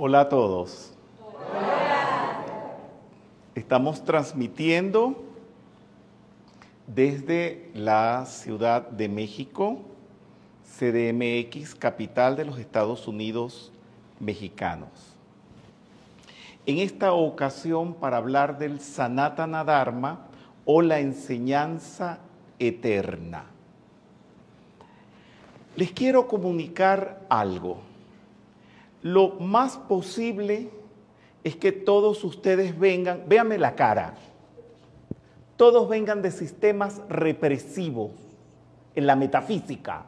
Hola a todos. Estamos transmitiendo desde la Ciudad de México, CDMX, capital de los Estados Unidos mexicanos. En esta ocasión para hablar del Sanatana Dharma o la enseñanza eterna. Les quiero comunicar algo. Lo más posible es que todos ustedes vengan, véanme la cara, todos vengan de sistemas represivos en la metafísica,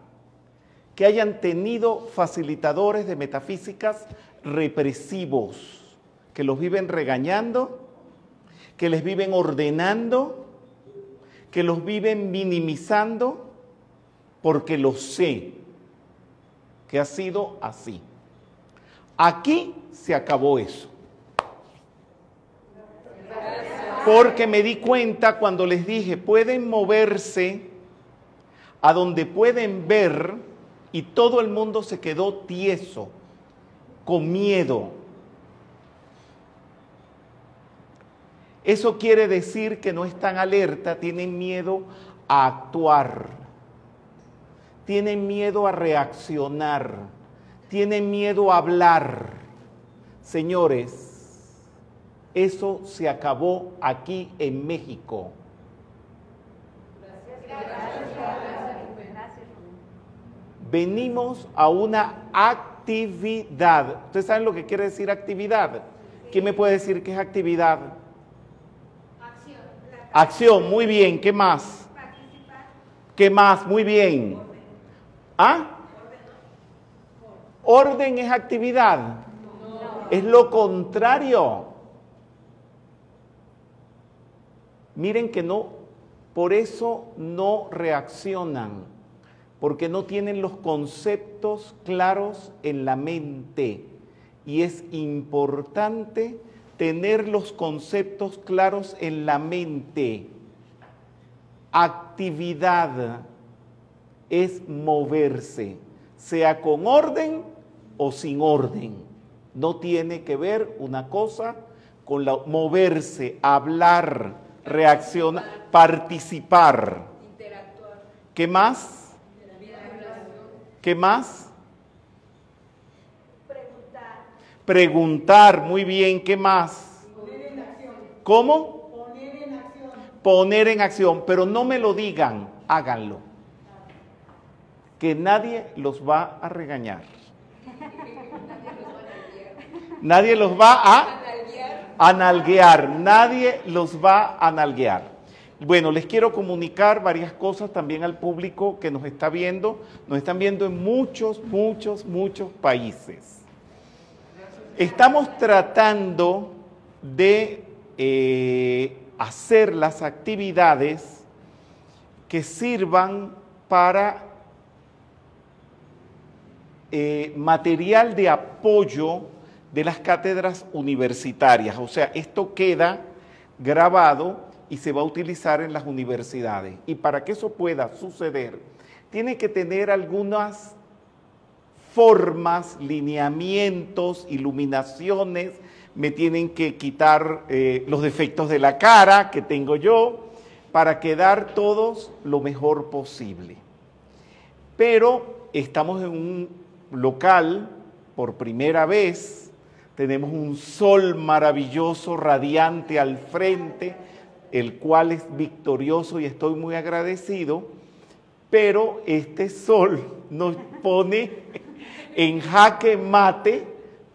que hayan tenido facilitadores de metafísicas represivos, que los viven regañando, que les viven ordenando, que los viven minimizando, porque lo sé, que ha sido así. Aquí se acabó eso. Porque me di cuenta cuando les dije, pueden moverse a donde pueden ver y todo el mundo se quedó tieso, con miedo. Eso quiere decir que no están alerta, tienen miedo a actuar, tienen miedo a reaccionar, tienen miedo a hablar. Señores, eso se acabó aquí en México. Venimos a una actividad. ¿Ustedes saben lo que quiere decir actividad? ¿Quién me puede decir qué es actividad? Acción. Acción, muy bien. ¿Qué más? ¿Qué más? Muy bien. ¿Ah? Orden es actividad. Es lo contrario. Miren que no, por eso no reaccionan, porque no tienen los conceptos claros en la mente. Y es importante tener los conceptos claros en la mente. Actividad es moverse, sea con orden o sin orden. No tiene que ver una cosa con la, moverse, hablar, reaccionar, participar. Interactuar. ¿Qué más? ¿Qué más? Preguntar. Preguntar, muy bien. ¿Qué más? Poner en acción. ¿Cómo? Poner en acción. Poner en acción, pero no me lo digan, háganlo. Que nadie los va a regañar. Nadie los va a analguear, nadie los va a analguear. Bueno, les quiero comunicar varias cosas también al público que nos está viendo. Nos están viendo en muchos, muchos, muchos países. Estamos tratando de eh, hacer las actividades que sirvan para eh, material de apoyo de las cátedras universitarias. O sea, esto queda grabado y se va a utilizar en las universidades. Y para que eso pueda suceder, tiene que tener algunas formas, lineamientos, iluminaciones, me tienen que quitar eh, los defectos de la cara que tengo yo para quedar todos lo mejor posible. Pero estamos en un local por primera vez, tenemos un sol maravilloso, radiante al frente, el cual es victorioso y estoy muy agradecido, pero este sol nos pone en jaque mate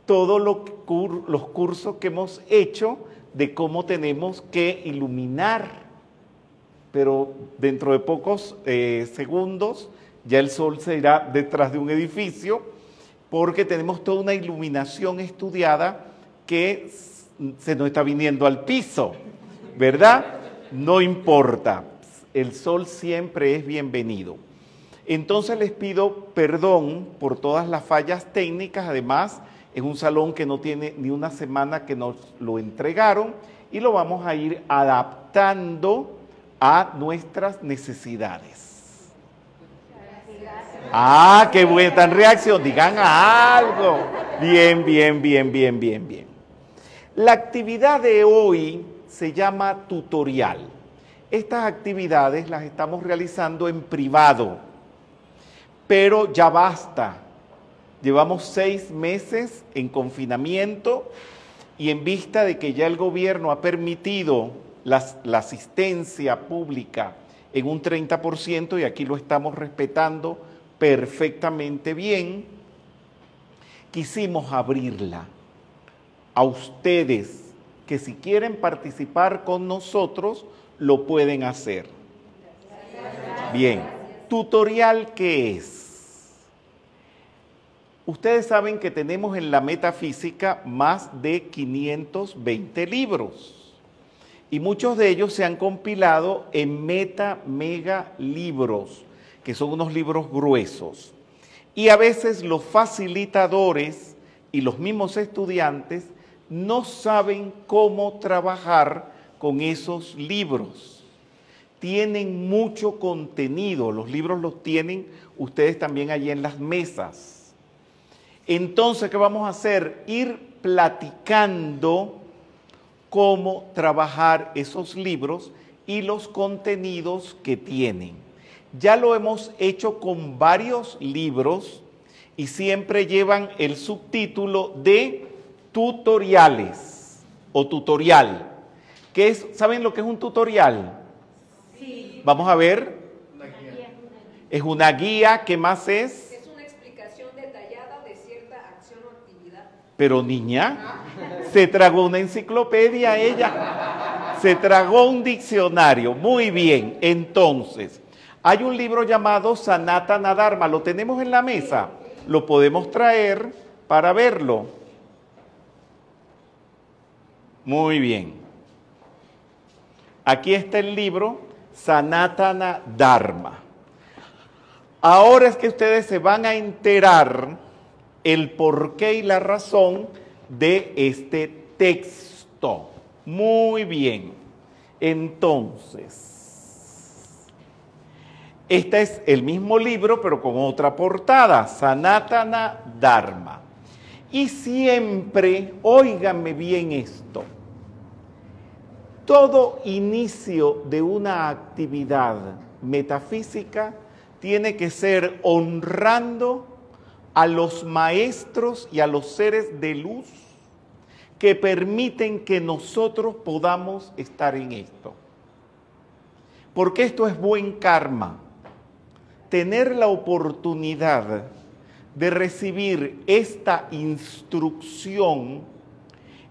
todos los cursos que hemos hecho de cómo tenemos que iluminar. Pero dentro de pocos eh, segundos ya el sol se irá detrás de un edificio porque tenemos toda una iluminación estudiada que se nos está viniendo al piso, ¿verdad? No importa, el sol siempre es bienvenido. Entonces les pido perdón por todas las fallas técnicas, además es un salón que no tiene ni una semana que nos lo entregaron y lo vamos a ir adaptando a nuestras necesidades. Ah, qué buena reacción. Digan algo. Bien, bien, bien, bien, bien, bien. La actividad de hoy se llama tutorial. Estas actividades las estamos realizando en privado, pero ya basta. Llevamos seis meses en confinamiento y en vista de que ya el gobierno ha permitido la, asistencia pública en un 30% y aquí lo estamos respetando perfectamente bien, quisimos abrirla a ustedes que si quieren participar con nosotros, lo pueden hacer. Bien, tutorial qué es. Ustedes saben que tenemos en la metafísica más de 520 libros y muchos de ellos se han compilado en meta mega libros, que son unos libros gruesos. Y a veces los facilitadores y los mismos estudiantes no saben cómo trabajar con esos libros. Tienen mucho contenido, los libros los tienen ustedes también allí en las mesas entonces, ¿qué vamos a hacer? Ir platicando cómo trabajar esos libros y los contenidos que tienen. Ya lo hemos hecho con varios libros y siempre llevan el subtítulo de tutoriales o tutorial. ¿Qué es? ¿Saben lo que es un tutorial? Sí. Vamos a ver. Una guía. Es una guía. ¿Qué más es? Pero niña, se tragó una enciclopedia ella, se tragó un diccionario. Muy bien, entonces, hay un libro llamado Sanatana Dharma, lo tenemos en la mesa, lo podemos traer para verlo. Muy bien. Aquí está el libro Sanatana Dharma. Ahora es que ustedes se van a enterar el porqué y la razón de este texto. Muy bien. Entonces, este es el mismo libro, pero con otra portada, Sanatana Dharma. Y siempre, óigame bien esto, todo inicio de una actividad metafísica tiene que ser honrando a los maestros y a los seres de luz que permiten que nosotros podamos estar en esto. Porque esto es buen karma. Tener la oportunidad de recibir esta instrucción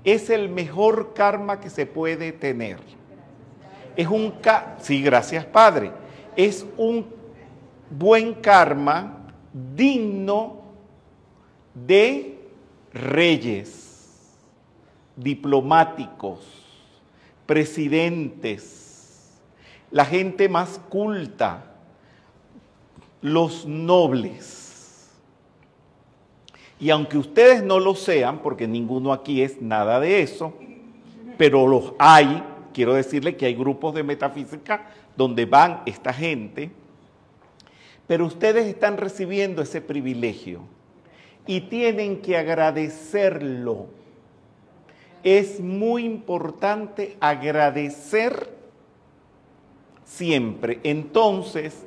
es el mejor karma que se puede tener. Es un sí, gracias Padre. Es un buen karma digno de reyes, diplomáticos, presidentes, la gente más culta, los nobles. Y aunque ustedes no lo sean, porque ninguno aquí es nada de eso, pero los hay, quiero decirle que hay grupos de metafísica donde van esta gente, pero ustedes están recibiendo ese privilegio y tienen que agradecerlo. Es muy importante agradecer siempre. Entonces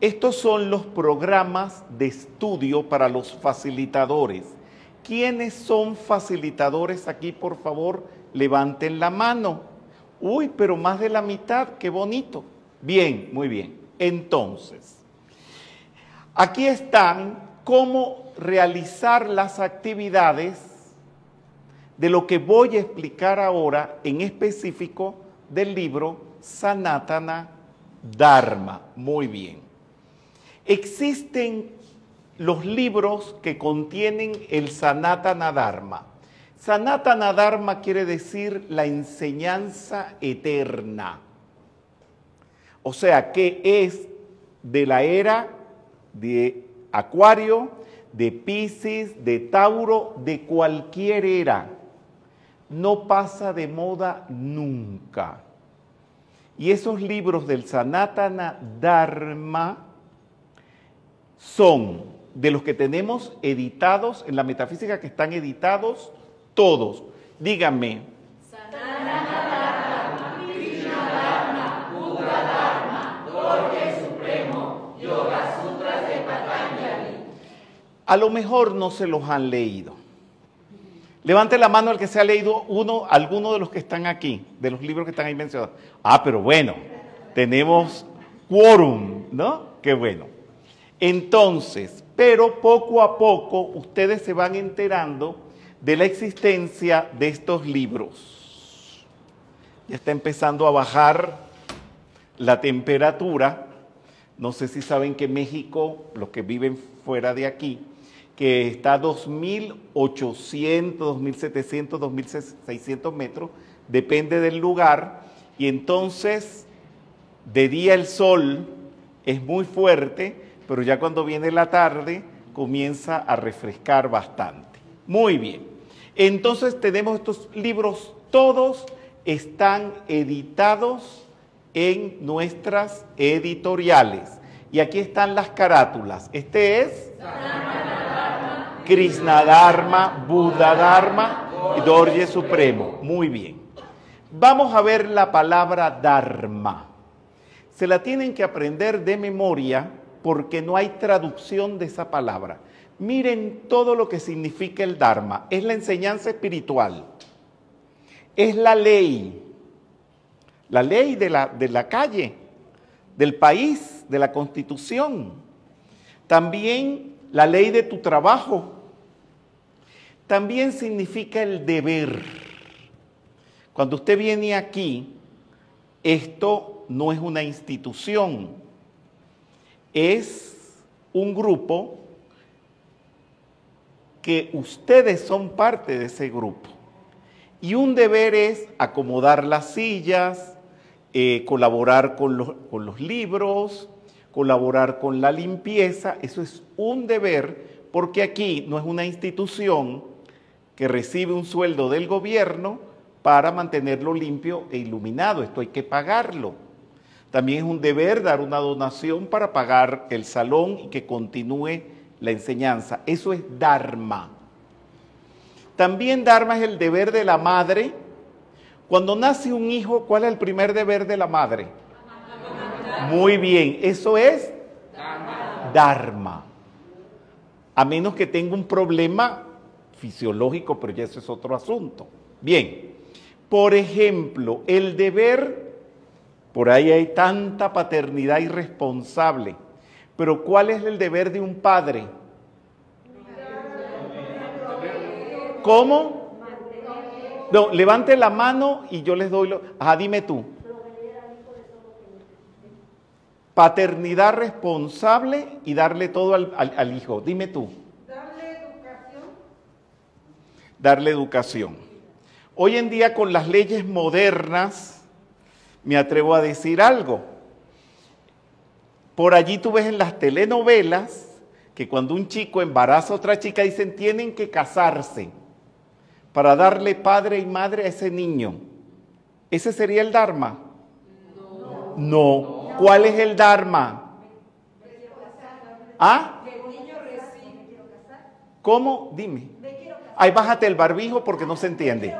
estos son los programas de estudio para los facilitadores. ¿Quiénes son facilitadores aquí, por favor? Levanten la mano. Uy, pero más de la mitad, qué bonito. Bien, muy bien. Entonces, aquí están cómo realizar las actividades de lo que voy a explicar ahora en específico del libro Sanatana Dharma. Muy bien. Existen los libros que contienen el Sanatana Dharma. Sanatana Dharma quiere decir la enseñanza eterna. O sea, que es de la era de Acuario, de Pisces, de Tauro, de cualquier era. No pasa de moda nunca. Y esos libros del Sanatana Dharma son de los que tenemos editados en la metafísica que están editados todos. Díganme. A lo mejor no se los han leído. Levante la mano el que se ha leído uno, alguno de los que están aquí, de los libros que están ahí mencionados. Ah, pero bueno, tenemos quórum, ¿no? Qué bueno. Entonces, pero poco a poco ustedes se van enterando de la existencia de estos libros. Ya está empezando a bajar la temperatura. No sé si saben que México, los que viven fuera de aquí, que está a 2.800, 2.700, 2.600 metros, depende del lugar, y entonces de día el sol es muy fuerte, pero ya cuando viene la tarde comienza a refrescar bastante. Muy bien, entonces tenemos estos libros, todos están editados en nuestras editoriales. Y aquí están las carátulas. Este es... Krishna Dharma, Buda Dharma y Dorje Supremo. Muy bien. Vamos a ver la palabra Dharma. Se la tienen que aprender de memoria porque no hay traducción de esa palabra. Miren todo lo que significa el Dharma. Es la enseñanza espiritual. Es la ley. La ley de la, de la calle, del país, de la constitución. También la ley de tu trabajo, también significa el deber. Cuando usted viene aquí, esto no es una institución, es un grupo que ustedes son parte de ese grupo. Y un deber es acomodar las sillas, eh, colaborar con los, con los libros, colaborar con la limpieza. Eso es un deber porque aquí no es una institución, que recibe un sueldo del gobierno para mantenerlo limpio e iluminado. Esto hay que pagarlo. También es un deber dar una donación para pagar el salón y que continúe la enseñanza. Eso es Dharma. También Dharma es el deber de la madre. Cuando nace un hijo, ¿cuál es el primer deber de la madre? Muy bien, eso es Dharma. A menos que tenga un problema fisiológico, pero ya eso es otro asunto. Bien, por ejemplo, el deber, por ahí hay tanta paternidad irresponsable, pero ¿cuál es el deber de un padre? ¿Cómo? No, levante la mano y yo les doy lo... Ajá, dime tú. Paternidad responsable y darle todo al, al hijo. Dime tú darle educación. Hoy en día con las leyes modernas, me atrevo a decir algo. Por allí tú ves en las telenovelas que cuando un chico embaraza a otra chica dicen tienen que casarse para darle padre y madre a ese niño. ¿Ese sería el Dharma? No. no. ¿Cuál es el Dharma? ¿Ah? ¿Cómo? Dime. Ay, bájate el barbijo porque no se entiende.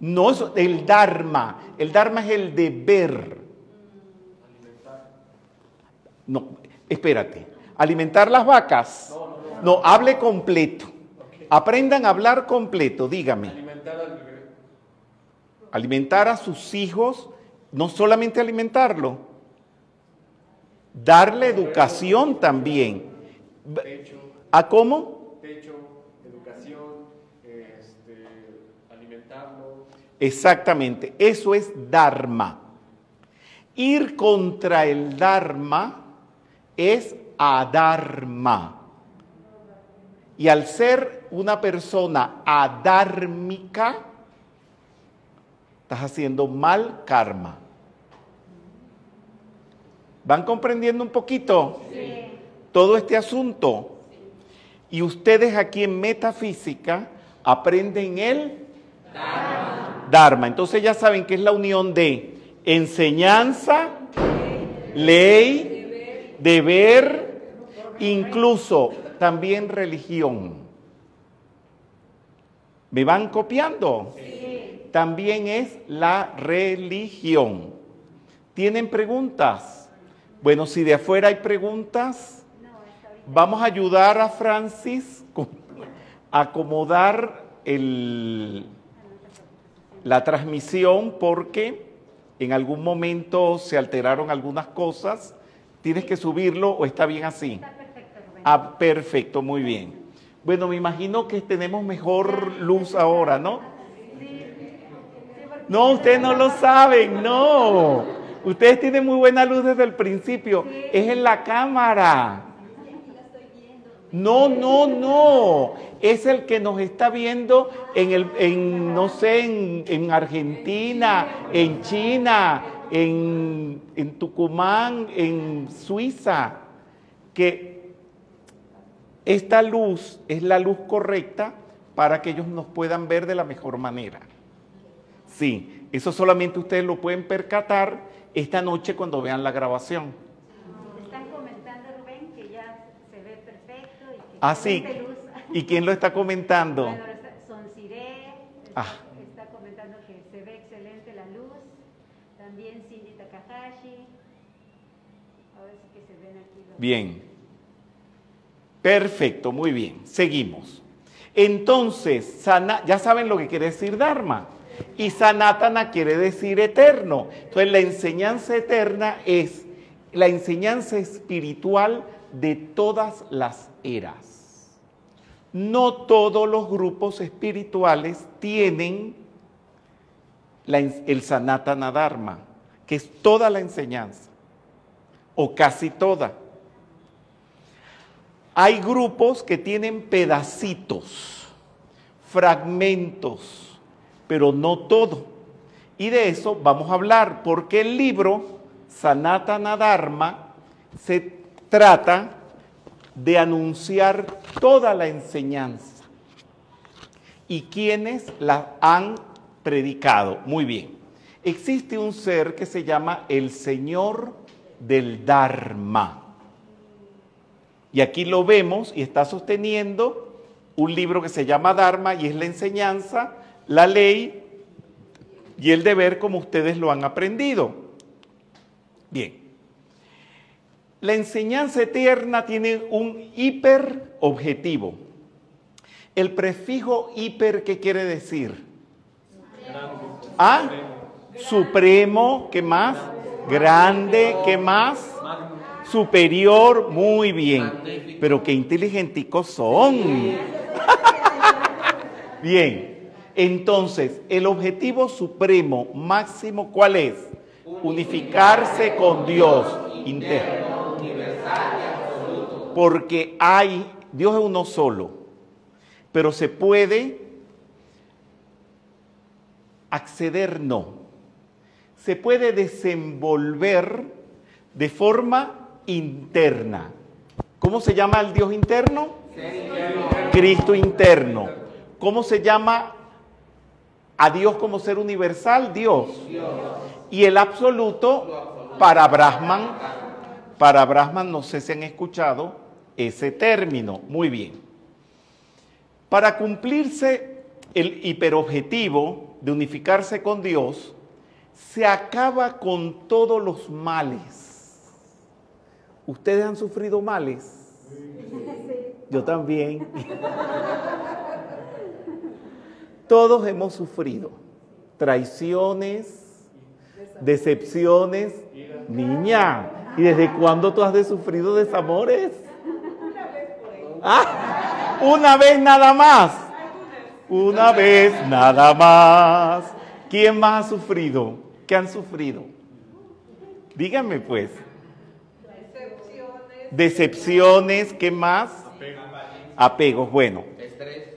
No es el Dharma. El Dharma es el deber. No, espérate. ¿Alimentar las vacas? No, hable completo. Aprendan a hablar completo, dígame. Alimentar a sus hijos, no solamente alimentarlo, darle educación también. ¿A cómo? Exactamente, eso es Dharma. Ir contra el Dharma es adharma. Y al ser una persona adármica, estás haciendo mal karma. ¿Van comprendiendo un poquito todo este asunto? Y ustedes aquí en metafísica aprenden el Dharma. Dharma. Entonces ya saben que es la unión de enseñanza, ley, deber, incluso también religión. ¿Me van copiando? También es la religión. ¿Tienen preguntas? Bueno, si de afuera hay preguntas, vamos a ayudar a Francis a acomodar el, la transmisión porque en algún momento se alteraron algunas cosas. ¿Tienes que subirlo o está bien así? Ah, perfecto, muy bien. Bueno, me imagino que tenemos mejor luz ahora, ¿no? No, ustedes no lo saben, no. Ustedes tienen muy buena luz desde el principio. Es en la cámara. No, no, no. Es el que nos está viendo en el, en, no sé, en, en Argentina, en China, en, en Tucumán, en Suiza. Que esta luz es la luz correcta para que ellos nos puedan ver de la mejor manera. Sí, eso solamente ustedes lo pueden percatar esta noche cuando vean la grabación. Están comentando, Rubén, que ya se ve perfecto. Y que ah, sí. ¿Y quién lo está comentando? Bueno, Son Siré, ah. está comentando que se ve excelente la luz. También Cindy Takahashi. A ver si que se ven aquí. Los... Bien. Perfecto, muy bien. Seguimos. Entonces, ya saben lo que quiere decir Dharma. Y Sanatana quiere decir eterno. Entonces, la enseñanza eterna es la enseñanza espiritual de todas las eras. No todos los grupos espirituales tienen el Sanatana Dharma, que es toda la enseñanza, o casi toda. Hay grupos que tienen pedacitos, fragmentos, pero no todo. Y de eso vamos a hablar, porque el libro Sanatana Dharma se trata de anunciar toda la enseñanza y quienes la han predicado. Muy bien. Existe un ser que se llama el Señor del Dharma. Y aquí lo vemos y está sosteniendo un libro que se llama Dharma y es la enseñanza, la ley y el deber como ustedes lo han aprendido. Bien. La enseñanza eterna tiene un hiper objetivo. El prefijo hiper, ¿qué quiere decir? ¿Ah? Supremo, ¿qué más? Grande, ¿qué más? superior, muy bien. Pero qué inteligenticos son. bien, entonces, el objetivo supremo, máximo, ¿cuál es? Unificarse con Dios. Interno. Porque hay, Dios es uno solo, pero se puede acceder, no. Se puede desenvolver de forma interna. ¿Cómo se llama el Dios interno? Cristo interno. ¿Cómo se llama a Dios como ser universal? Dios. Y el absoluto para Brahman. Para Brahman, no sé si han escuchado ese término. Muy bien. Para cumplirse el hiperobjetivo de unificarse con Dios, se acaba con todos los males ¿Ustedes han sufrido males? Yo también. Todos hemos sufrido traiciones, decepciones. Niña, ¿y desde cuándo tú has sufrido desamores? Ah, una vez nada más. Una vez nada más. ¿Quién más ha sufrido? ¿Qué han sufrido? Díganme pues. Decepciones, ¿qué más? Apegos, bueno. Estrés.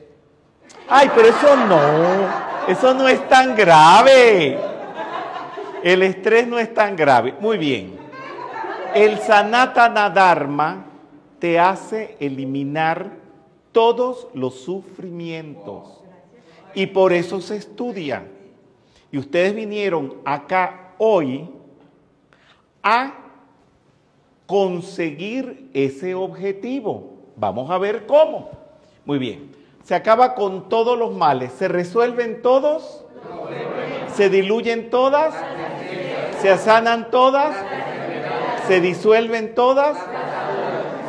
Ay, pero eso no, eso no es tan grave. El estrés no es tan grave. Muy bien. El Sanatana Dharma te hace eliminar todos los sufrimientos. Y por eso se estudia. Y ustedes vinieron acá hoy a conseguir ese objetivo. Vamos a ver cómo. Muy bien. Se acaba con todos los males. ¿Se resuelven todos? ¿Se diluyen todas? ¿Se sanan todas? ¿Se disuelven todas?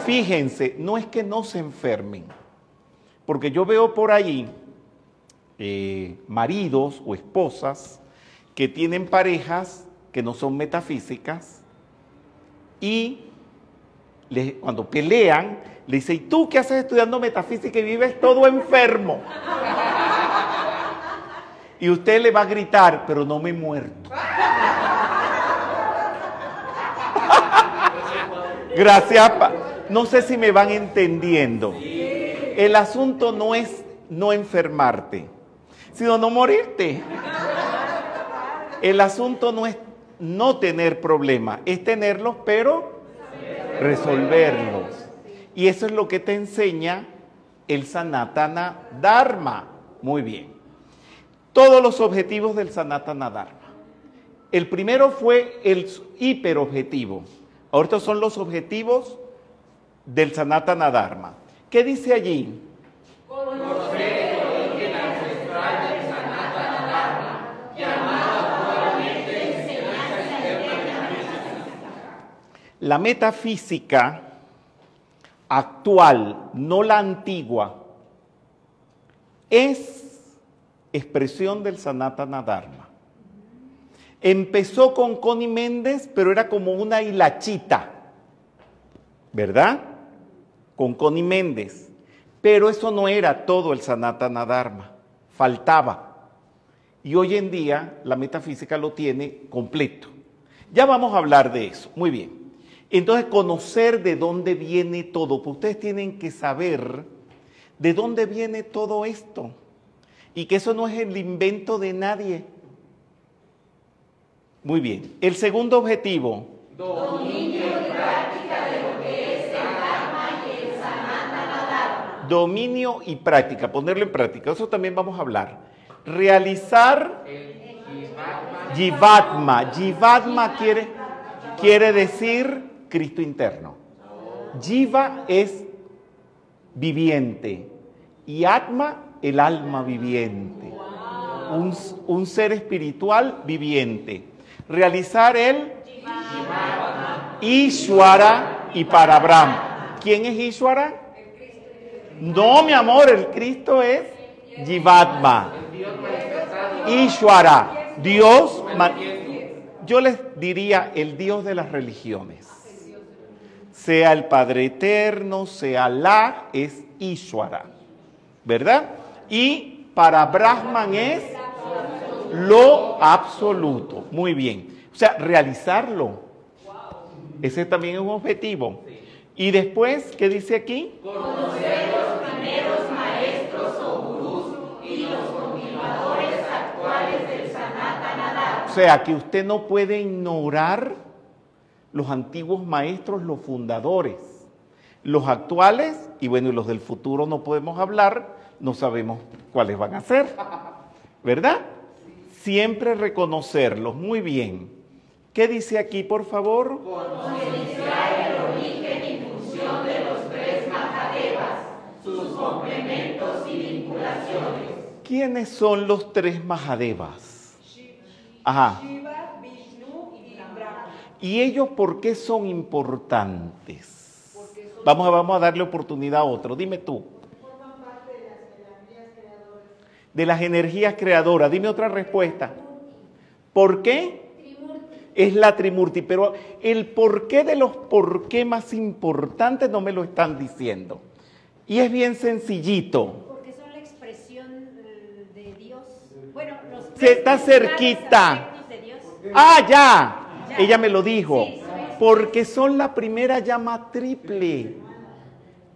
Fíjense, no es que no se enfermen, porque yo veo por ahí eh, maridos o esposas que tienen parejas que no son metafísicas y cuando pelean le dice, ¿y tú qué haces estudiando metafísica y vives todo enfermo? Y usted le va a gritar, pero no me he muerto. Gracias. No sé si me van entendiendo. El asunto no es no enfermarte, sino no morirte. El asunto no es no tener problemas, es tenerlos, pero resolverlos. Y eso es lo que te enseña el Sanatana Dharma. Muy bien. Todos los objetivos del Sanatana Dharma. El primero fue el hiperobjetivo. Ahorita son los objetivos del Sanatana Dharma. ¿Qué dice allí? La metafísica actual, no la antigua, es expresión del Sanatana Dharma. Empezó con Connie Méndez, pero era como una hilachita, ¿verdad? Con Connie Méndez. Pero eso no era todo el Sanatana Dharma, faltaba. Y hoy en día la metafísica lo tiene completo. Ya vamos a hablar de eso. Muy bien. Entonces, conocer de dónde viene todo. Pues ustedes tienen que saber de dónde viene todo esto. Y que eso no es el invento de nadie. Muy bien. El segundo objetivo. Dominio y práctica de lo que es el Dharma y el Sanatana Dominio y práctica, ponerlo en práctica. Eso también vamos a hablar. Realizar Jivatma. Jivatma quiere, quiere decir Cristo interno. Jiva es viviente y Atma el alma viviente. Un, un ser espiritual viviente realizar el Ishwara y Parabrahma. ¿Quién es Ishwara? No, mi amor, el Cristo es Jivatma. Ishwara, Dios. Yo les diría el Dios de las religiones. Sea el Padre Eterno, sea Allah, es Ishwara. ¿Verdad? Y para Brahman es lo absoluto. Muy bien. O sea, realizarlo. Ese también es un objetivo. Y después, ¿qué dice aquí? Conocer los primeros maestros o gurús y los continuadores actuales del Sanatana O sea, que usted no puede ignorar los antiguos maestros, los fundadores. Los actuales, y bueno, y los del futuro no podemos hablar, no sabemos cuáles van a ser. ¿Verdad? Siempre reconocerlos. Muy bien. ¿Qué dice aquí, por favor? Concienciar el origen y función de los tres Mahadevas, sus complementos y vinculaciones. ¿Quiénes son los tres Mahadevas? Ajá. ¿Y ellos por qué son importantes? Vamos a, vamos a darle oportunidad a otro. Dime tú de las energías creadoras. Dime otra respuesta. ¿Por qué? Es la Trimurti, pero el porqué de los por qué más importantes no me lo están diciendo. Y es bien sencillito. Porque son la expresión de Dios. Bueno, Se está cerquita. Ah, ya. Ella me lo dijo. Porque son la primera llama triple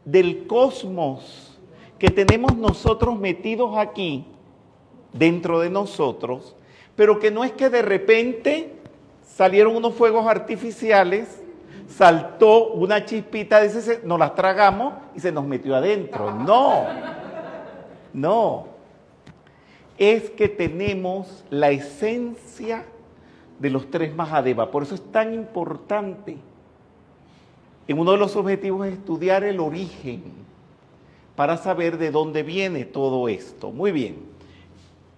del cosmos que tenemos nosotros metidos aquí, dentro de nosotros, pero que no es que de repente salieron unos fuegos artificiales, saltó una chispita de ese, nos las tragamos y se nos metió adentro. No, no. Es que tenemos la esencia de los tres Mahadeva. Por eso es tan importante. Uno de los objetivos es estudiar el origen para saber de dónde viene todo esto. Muy bien.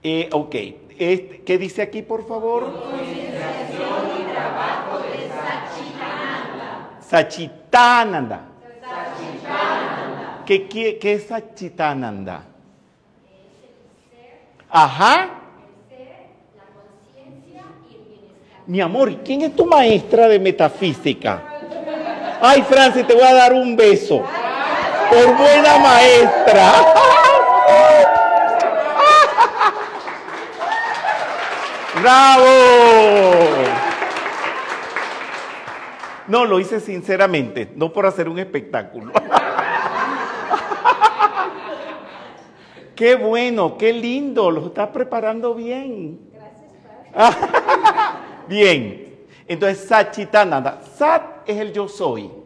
Eh, ok. Este, ¿Qué dice aquí, por favor? y trabajo de Sachitananda. Sachitananda. ¿Qué, qué, qué es Sachitananda? Ajá. Mi amor, ¿quién es tu maestra de metafísica? Ay, Francis, te voy a dar un beso. Por buena maestra. ¡Bravo! No, lo hice sinceramente, no por hacer un espectáculo. qué bueno, qué lindo, lo estás preparando bien. Gracias, bien, entonces Sachitananda. Sat es el yo soy.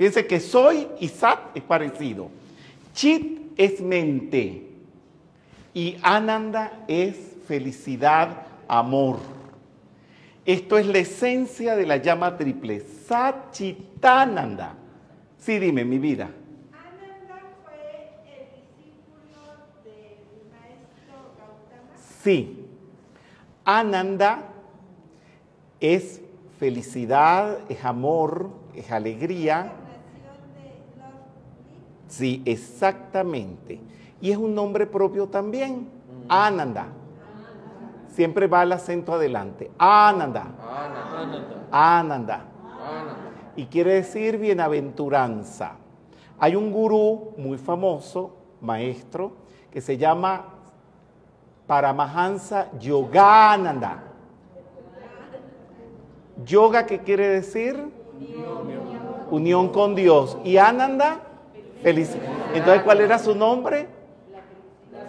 Fíjense que soy y Sat es parecido. Chit es mente y Ananda es felicidad, amor. Esto es la esencia de la llama triple, Sachitananda. Sí, dime, mi vida. ¿Ananda fue el discípulo del maestro Gautama? Sí. Ananda es felicidad, es amor, es alegría. Sí, exactamente. Y es un nombre propio también, Ananda siempre va el acento adelante. Ananda. Ananda. Y quiere decir bienaventuranza. Hay un gurú muy famoso, maestro, que se llama Paramahansa Yogananda. Yoga, ¿qué quiere decir? Unión con Dios. Y Ananda, Entonces, ¿cuál era su nombre?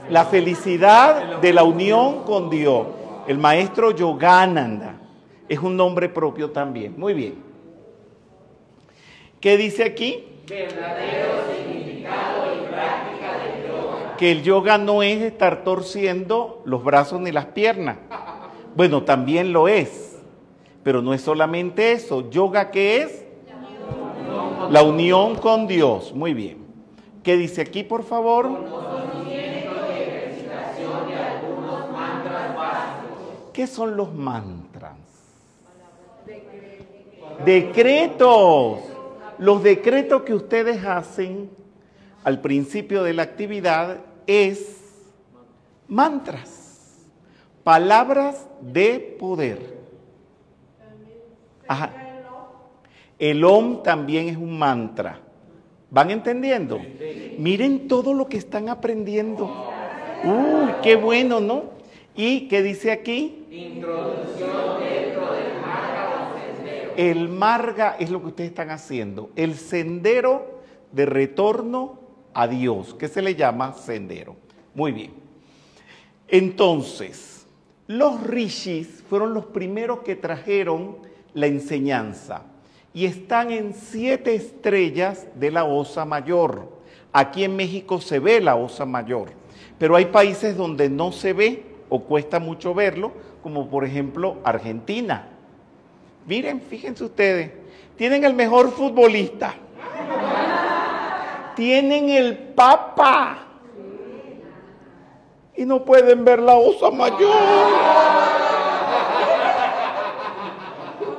La felicidad de la unión con Dios. El maestro Yogananda es un nombre propio también. Muy bien. ¿Qué dice aquí? Verdadero significado y práctica del yoga. Que el yoga no es estar torciendo los brazos ni las piernas. Bueno, también lo es. Pero no es solamente eso. ¿Yoga qué es? La unión con Dios. Muy bien. ¿Qué dice aquí, por favor? ¿Qué son los mantras? Decretos. Los decretos que ustedes hacen al principio de la actividad es mantras, palabras de poder. Ajá. El OM también es un mantra. ¿Van entendiendo? Miren todo lo que están aprendiendo. Uy, qué bueno, ¿no? ¿Y qué dice aquí? Introducción dentro del marga sendero. El marga es lo que ustedes están haciendo, el sendero de retorno a Dios, que se le llama sendero. Muy bien. Entonces, los rishis fueron los primeros que trajeron la enseñanza y están en siete estrellas de la Osa Mayor. Aquí en México se ve la Osa Mayor, pero hay países donde no se ve o cuesta mucho verlo, como por ejemplo Argentina. Miren, fíjense ustedes, tienen el mejor futbolista, tienen el Papa y no pueden ver la osa mayor.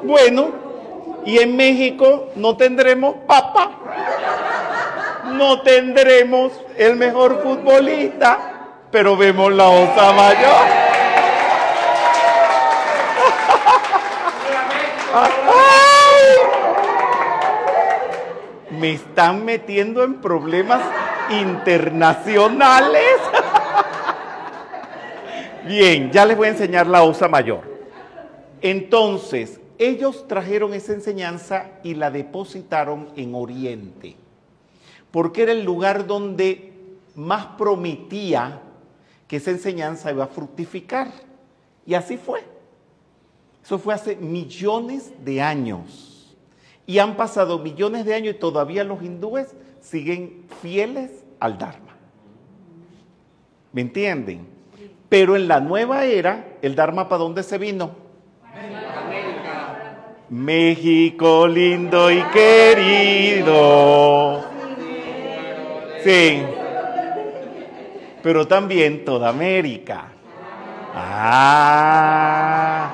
Bueno, y en México no tendremos Papa, no tendremos el mejor futbolista pero vemos la osa mayor. Me están metiendo en problemas internacionales. Bien, ya les voy a enseñar la osa mayor. Entonces, ellos trajeron esa enseñanza y la depositaron en Oriente, porque era el lugar donde más prometía que esa enseñanza iba a fructificar. Y así fue. Eso fue hace millones de años. Y han pasado millones de años y todavía los hindúes siguen fieles al Dharma. ¿Me entienden? Pero en la nueva era, ¿el Dharma para dónde se vino? México lindo y querido. Sí. Pero también toda América. Ah.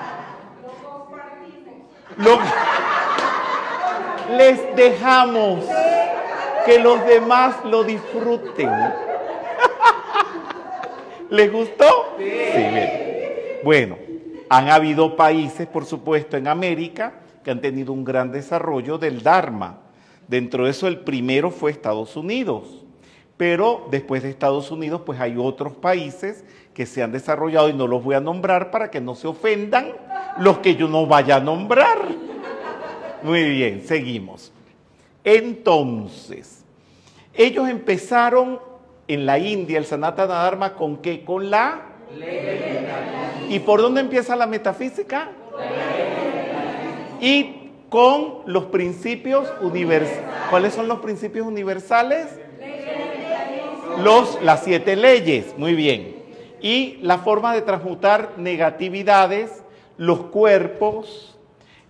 les dejamos que los demás lo disfruten. ¿Les gustó? Sí. Bueno, han habido países, por supuesto, en América que han tenido un gran desarrollo del Dharma. Dentro de eso, el primero fue Estados Unidos. Pero después de Estados Unidos, pues hay otros países que se han desarrollado y no los voy a nombrar para que no se ofendan los que yo no vaya a nombrar. Muy bien, seguimos. Entonces, ellos empezaron en la India el Sanatana Dharma con qué? Con la ¿Y por dónde empieza la metafísica? Y con los principios universales. ¿Cuáles son los principios universales? Los, las siete leyes, muy bien. Y la forma de transmutar negatividades, los cuerpos,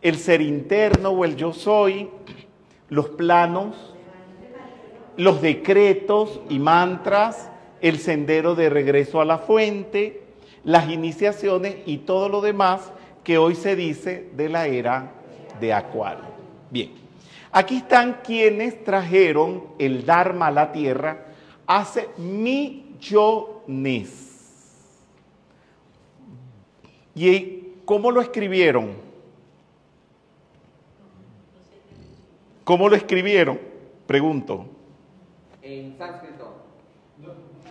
el ser interno o el yo soy, los planos, los decretos y mantras, el sendero de regreso a la fuente, las iniciaciones y todo lo demás que hoy se dice de la era de Acuario. Bien, aquí están quienes trajeron el Dharma a la tierra hace millones. ¿Y cómo lo escribieron? ¿Cómo lo escribieron? Pregunto. En sánscrito.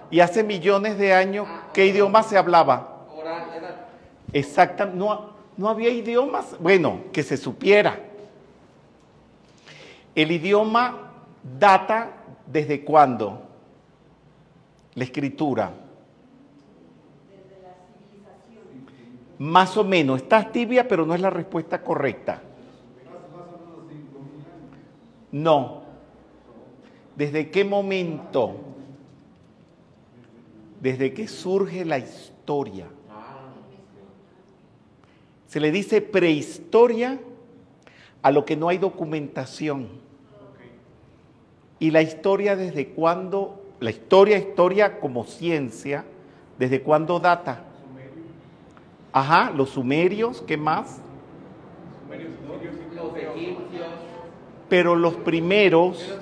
Y hace millones de años, ¿qué idioma se hablaba? Oral, Exactamente, no, no había idiomas, bueno, que se supiera. El idioma data desde cuándo? La escritura. Más o menos, estás tibia, pero no es la respuesta correcta. No. ¿Desde qué momento? Desde que surge la historia. Se le dice prehistoria a lo que no hay documentación. Y la historia desde cuándo, la historia, historia como ciencia, ¿desde cuándo data? Ajá, los sumerios, ¿qué más? Pero los primeros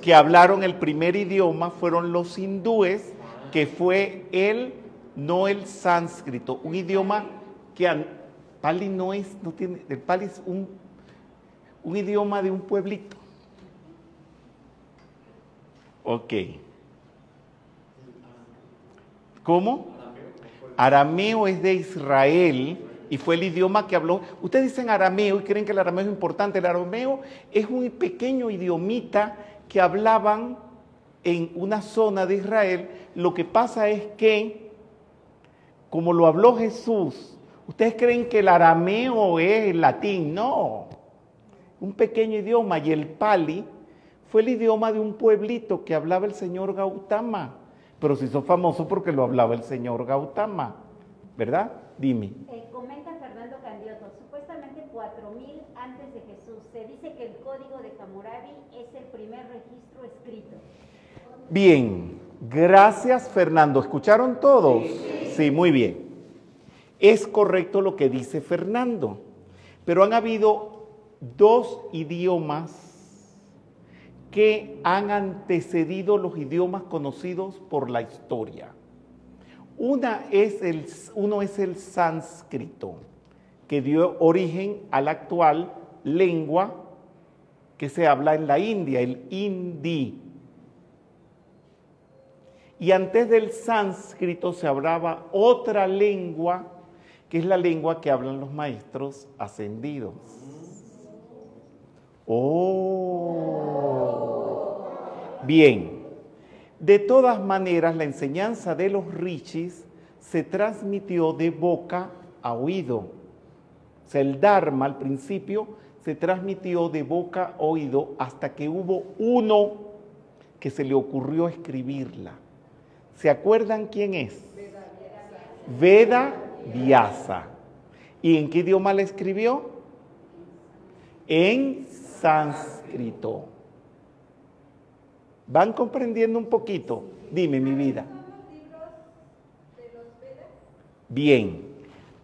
que hablaron el primer idioma fueron los hindúes, que fue el, no el sánscrito, un idioma que Pali no es, no tiene, el Pali es un, un idioma de un pueblito. Ok. ¿Cómo? Arameo es de Israel y fue el idioma que habló. Ustedes dicen arameo y creen que el arameo es importante. El arameo es un pequeño idiomita que hablaban en una zona de Israel. Lo que pasa es que, como lo habló Jesús, ustedes creen que el arameo es el latín. No, un pequeño idioma y el pali fue el idioma de un pueblito que hablaba el señor Gautama, pero se hizo famoso porque lo hablaba el señor Gautama, ¿verdad? Dime. Eh, comenta Fernando Candioto, supuestamente 4000 antes de Jesús. Se dice que el código de Hammurabi es el primer registro escrito. Bien, gracias Fernando. ¿Escucharon todos? Sí, muy bien. Es correcto lo que dice Fernando, pero han habido dos idiomas que han antecedido los idiomas conocidos por la historia. Una es el, uno es el sánscrito, que dio origen a la actual lengua que se habla en la India, el hindi. Y antes del sánscrito se hablaba otra lengua que es la lengua que hablan los maestros ascendidos. Oh. Bien. De todas maneras, la enseñanza de los rishis se transmitió de boca a oído. O sea, el Dharma al principio se transmitió de boca a oído hasta que hubo uno que se le ocurrió escribirla. ¿Se acuerdan quién es? Veda Vyasa. ¿Y en qué idioma la escribió? En sánscrito. ¿Van comprendiendo un poquito? Dime, mi vida. Bien,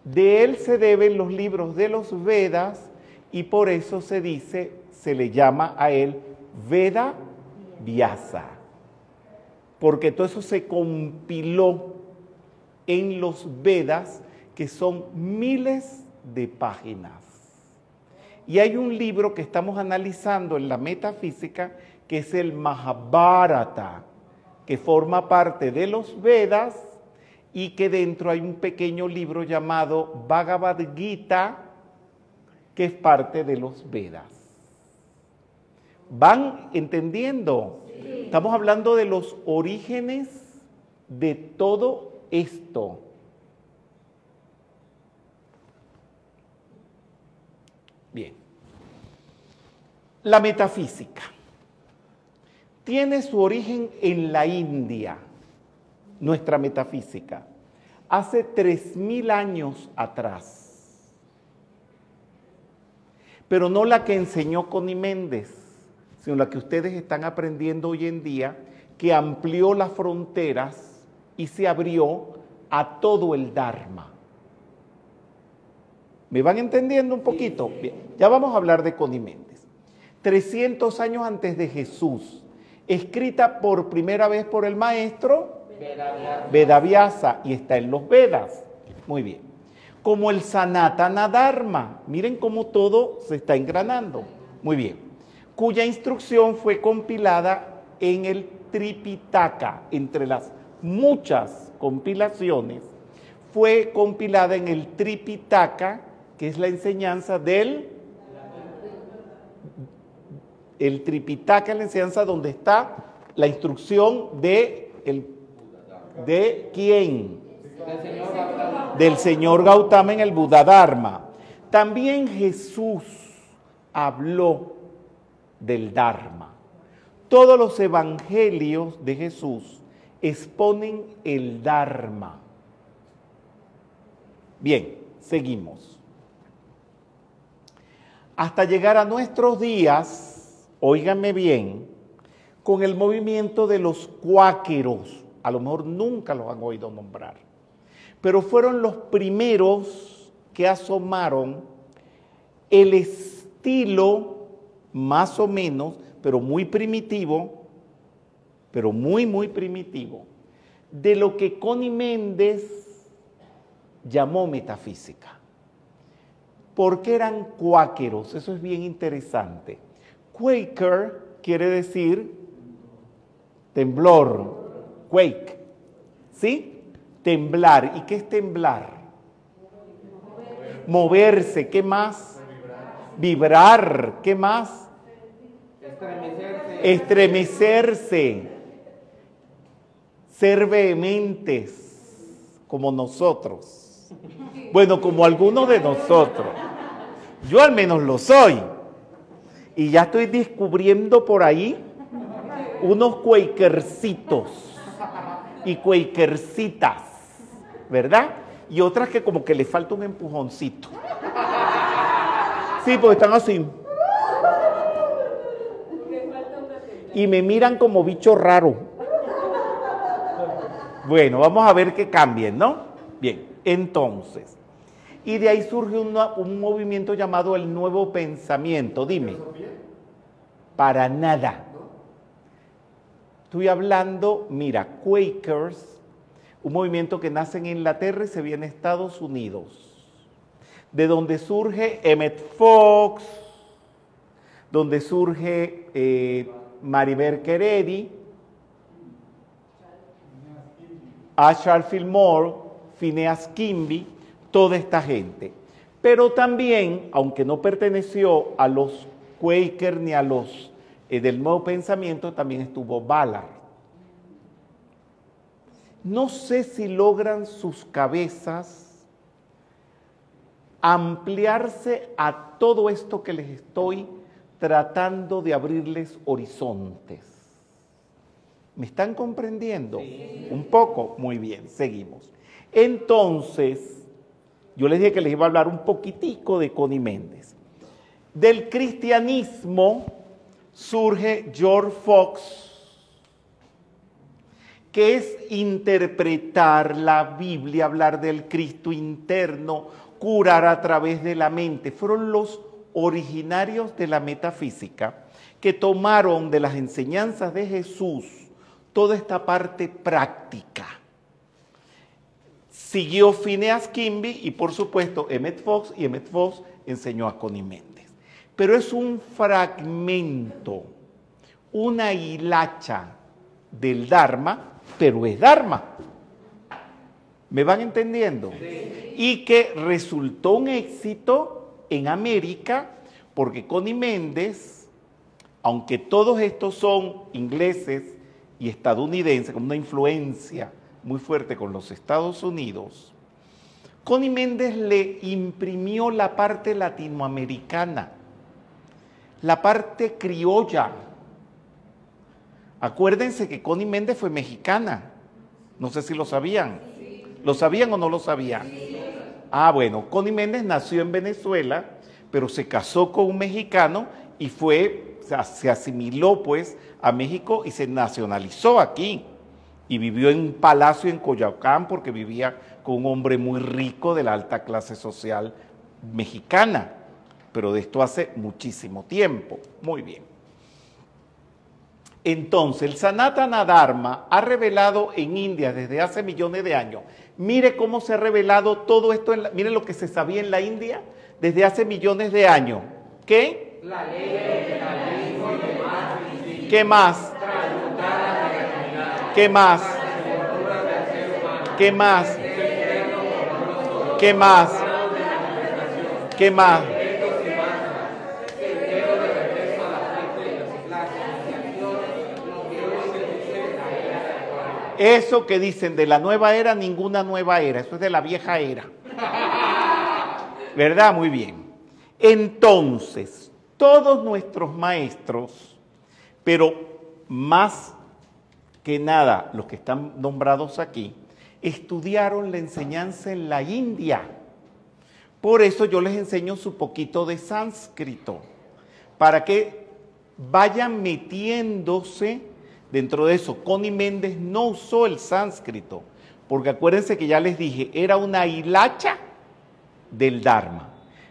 de él se deben los libros de los Vedas y por eso se dice, se le llama a él Veda Vyasa, porque todo eso se compiló en los Vedas, que son miles de páginas. Y hay un libro que estamos analizando en la metafísica, que es el Mahabharata, que forma parte de los Vedas y que dentro hay un pequeño libro llamado Bhagavad Gita, que es parte de los Vedas. ¿Van entendiendo? Estamos hablando de los orígenes de todo esto. Bien. La metafísica tiene su origen en la India nuestra metafísica, hace tres mil años atrás. Pero no la que enseñó Connie Méndez, sino la que ustedes están aprendiendo hoy en día, que amplió las fronteras y se abrió a todo el Dharma. ¿Me van entendiendo un poquito? Bien, ya vamos a hablar de Connie Méndez. 300 años antes de Jesús, escrita por primera vez por el maestro Vedavyasa y está en los Vedas. Muy bien. Como el Sanatana Dharma. Miren cómo todo se está engranando. Muy bien. Cuya instrucción fue compilada en el Tripitaka, entre las muchas compilaciones, fue compilada en el Tripitaka, que es la enseñanza del el Tripitaka la enseñanza donde está la instrucción de el ¿De quién? Del señor Gautama en el Buda Dharma. También Jesús habló del Dharma. Todos los evangelios de Jesús exponen el Dharma. Bien, seguimos. Hasta llegar a nuestros días, óiganme bien, con el movimiento de los cuáqueros a lo mejor nunca los han oído nombrar, pero fueron los primeros que asomaron el estilo más o menos, pero muy primitivo, pero muy, muy primitivo, de lo que Connie Méndez llamó metafísica. Porque eran cuáqueros, eso es bien interesante. Quaker quiere decir temblor, Quake. ¿Sí? Temblar. ¿Y qué es temblar? Moverse. ¿Qué más? Vibrar. ¿Qué más? Estremecerse. Estremecerse. Ser vehementes como nosotros. Bueno, como algunos de nosotros. Yo al menos lo soy. Y ya estoy descubriendo por ahí unos cuequercitos y cuequercitas, ¿verdad? Y otras que como que le falta un empujoncito. Sí, porque están así. Y me miran como bicho raro. Bueno, vamos a ver que cambien, ¿no? Bien, entonces. Y de ahí surge un movimiento llamado el nuevo pensamiento. Dime. Para nada. Estoy hablando, mira, Quakers, un movimiento que nace en Inglaterra y se viene a Estados Unidos, de donde surge Emmett Fox, donde surge eh, Maribel Keredi, Ashar Fillmore, Phineas Kimby, toda esta gente. Pero también, aunque no perteneció a los Quaker ni a los eh, del nuevo pensamiento, también estuvo Ballard. No sé si logran sus cabezas ampliarse a todo esto que les estoy tratando de abrirles horizontes. ¿Me están comprendiendo? Un poco, muy bien, seguimos. Entonces, yo les dije que les iba a hablar un poquitico de Connie Méndez. Del cristianismo surge George Fox, que es interpretar la Biblia, hablar del Cristo interno, curar a través de la mente. Fueron los originarios de la metafísica que tomaron de las enseñanzas de Jesús toda esta parte práctica. Siguió Phineas Kimby y por supuesto Emmett Fox y Emmett Fox enseñó a Connie Méndez. Pero es un fragmento, una hilacha del Dharma, pero es Dharma. ¿Me van entendiendo? Y que resultó un éxito en América porque Connie Méndez, aunque todos estos son ingleses y estadounidenses, con una influencia muy fuerte con los Estados Unidos, Connie Méndez le imprimió la parte latinoamericana, la parte criolla. Acuérdense que Connie Méndez fue mexicana, no sé si lo sabían. ¿Lo sabían o no lo sabían? Ah, bueno, Connie Méndez nació en Venezuela, pero se casó con un mexicano y fue, se asimiló pues a México y se nacionalizó aquí. Y vivió en un palacio en Coyoacán porque vivía con un hombre muy rico de la alta clase social mexicana. Pero de esto hace muchísimo tiempo. Muy bien. Entonces, el Sanatana Dharma ha revelado en India desde hace millones de años Mire cómo se ha revelado todo esto, en mire lo que se sabía en la India desde hace millones de años. ¿Qué? La ley, ¿Qué más? ¿Qué más? ¿Qué más? ¿Qué más? ¿Qué más? Eso que dicen de la nueva era, ninguna nueva era, eso es de la vieja era. ¿Verdad? Muy bien. Entonces, todos nuestros maestros, pero más que nada los que están nombrados aquí, estudiaron la enseñanza en la India. Por eso yo les enseño su poquito de sánscrito, para que vayan metiéndose Dentro de eso, Connie Méndez no usó el sánscrito, porque acuérdense que ya les dije, era una hilacha del Dharma.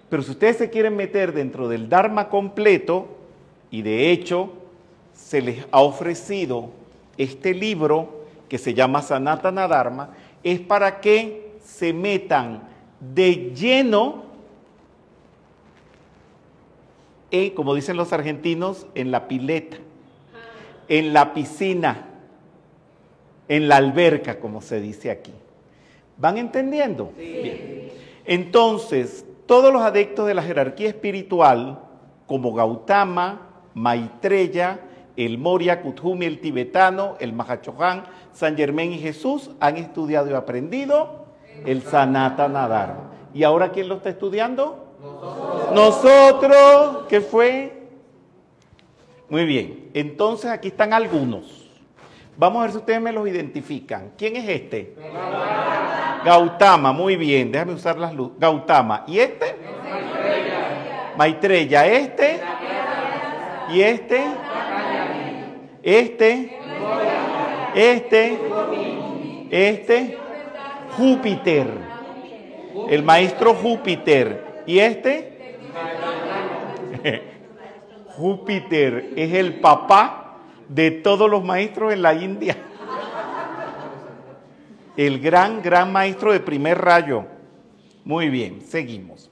Pero si ustedes se quieren meter dentro del Dharma completo, y de hecho se les ha ofrecido este libro que se llama Sanatana Dharma, es para que se metan de lleno, en, como dicen los argentinos, en la pileta en la piscina, en la alberca, como se dice aquí. ¿Van entendiendo? Bien. Entonces, todos los adeptos de la jerarquía espiritual, como Gautama, Maitreya, el Moria, Kuthumi, el tibetano, el Mahachohan, San Germán y Jesús, han estudiado y aprendido el Sanatana Dharma. ¿Y ahora quién lo está estudiando? Nosotros. Nosotros, ¿qué fue? Muy bien, entonces aquí están algunos. Vamos a ver si ustedes me los identifican. ¿Quién es este? Gautama. Gautama, muy bien, déjame usar las luces. Gautama. ¿Y este? Maitreya. Maitreya. ¿Este? ¿Y este? Este. Este. Este. Júpiter. El maestro Júpiter. ¿Y este? Júpiter es el papá de todos los maestros en la India. El gran, gran maestro de primer rayo. Muy bien, seguimos.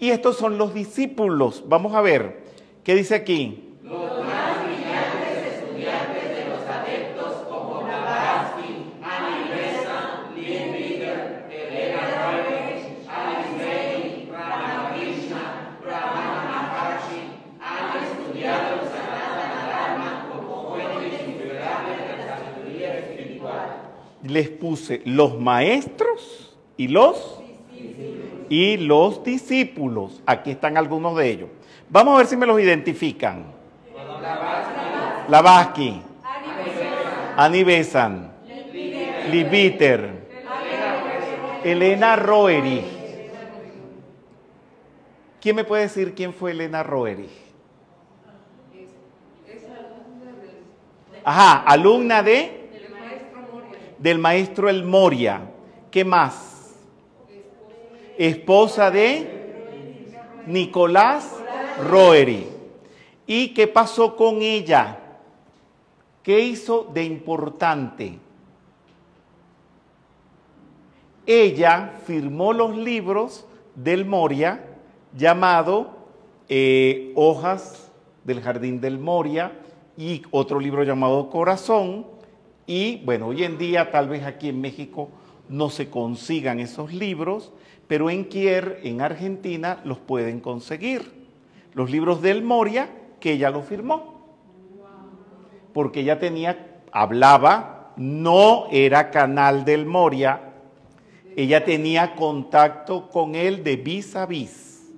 Y estos son los discípulos. Vamos a ver, ¿qué dice aquí? Les puse los maestros y los y los discípulos. Aquí están algunos de ellos. Vamos a ver si me los identifican. Lavaski, Ani Besan, Libiter, Elena Roerich. ¿Quién me puede decir quién fue Elena Roerich? Ajá, alumna de del maestro El Moria. ¿Qué más? Esposa de Nicolás Roeri. ¿Y qué pasó con ella? ¿Qué hizo de importante? Ella firmó los libros del Moria llamado eh, Hojas del Jardín del Moria y otro libro llamado Corazón. Y bueno, hoy en día tal vez aquí en México no se consigan esos libros, pero en Kier, en Argentina, los pueden conseguir. Los libros del Moria, que ella lo firmó. Porque ella tenía, hablaba, no era canal del Moria, ella tenía contacto con él de vis a vis.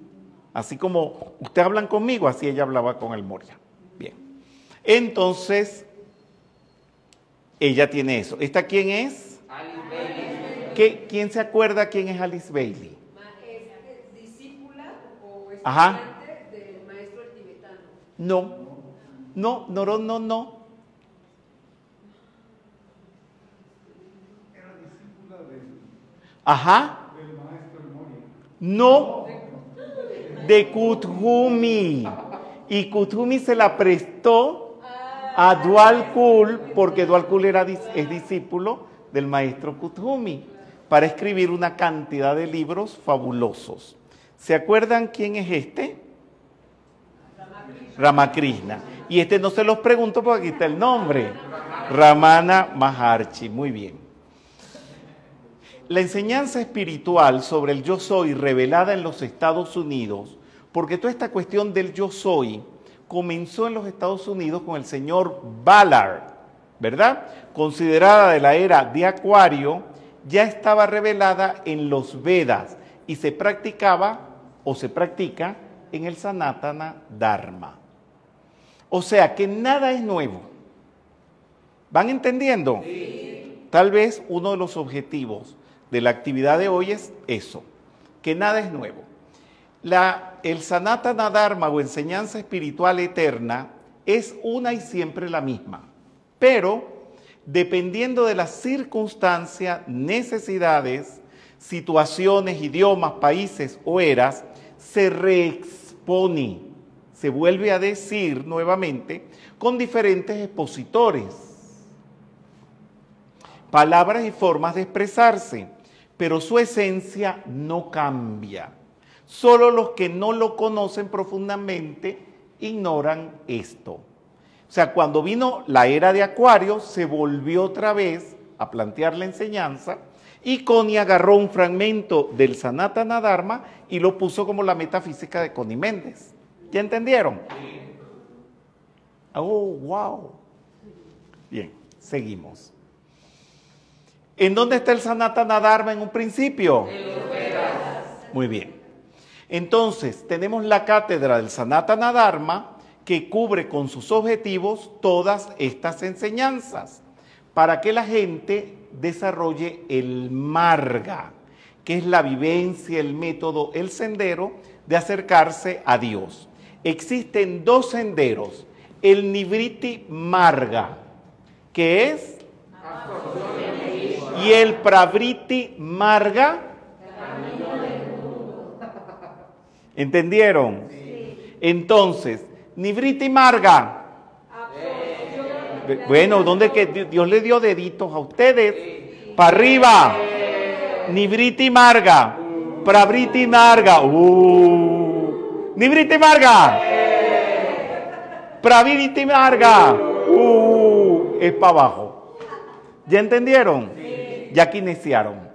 Así como usted hablan conmigo, así ella hablaba con el Moria. Bien. Entonces, ella tiene eso. ¿Esta quién es? Alice Bailey. ¿Qué- ¿Quién se acuerda quién es Alice Bailey? ¿Es discípula o Ajá. estudiante del maestro tibetano? No, no, no, no, no, no. Ajá. No, de Kuthumi. Y Kuthumi se la prestó a Dualkul porque Dualkul era, dis- es discípulo del maestro Kuthumi para escribir una cantidad de libros fabulosos. ¿Se acuerdan quién es este? Ramakrishna. Y este no se los pregunto porque aquí está el nombre. Ramana Maharshi. Muy bien. La enseñanza espiritual sobre el yo soy revelada en los Estados Unidos, porque toda esta cuestión del yo soy comenzó en los Estados Unidos con el señor Ballard, ¿verdad? Considerada de la era de Acuario, ya estaba revelada en los Vedas y se practicaba o se practica en el Sanatana Dharma. O sea que nada es nuevo. ¿Van entendiendo? Tal vez uno de los objetivos de la actividad de hoy es eso, que nada es nuevo. La, el Sanatana Dharma o enseñanza espiritual eterna es una y siempre la misma, pero dependiendo de las circunstancias, necesidades, situaciones, idiomas, países o eras, se reexpone, se vuelve a decir nuevamente con diferentes expositores palabras y formas de expresarse, pero su esencia no cambia. Solo los que no lo conocen profundamente ignoran esto. O sea, cuando vino la era de Acuario, se volvió otra vez a plantear la enseñanza y Connie agarró un fragmento del Sanatana Dharma y lo puso como la metafísica de Connie Méndez. ¿Ya entendieron? Oh, wow. Bien, seguimos. ¿En dónde está el Sanatana Dharma en un principio? Muy bien. Entonces, tenemos la cátedra del Sanatana Dharma que cubre con sus objetivos todas estas enseñanzas para que la gente desarrolle el marga, que es la vivencia, el método, el sendero de acercarse a Dios. Existen dos senderos, el Nivriti Marga, que es y el Pravriti Marga. ¿Entendieron? Entonces, Nivriti Marga. Bueno, ¿dónde que Di- Dios le dio deditos a ustedes? Para arriba. Nivriti Marga. Pravriti Marga. Uh. Nivriti Marga. Pravriti Marga. Uh. Es para abajo. ¿Ya entendieron? Ya que iniciaron.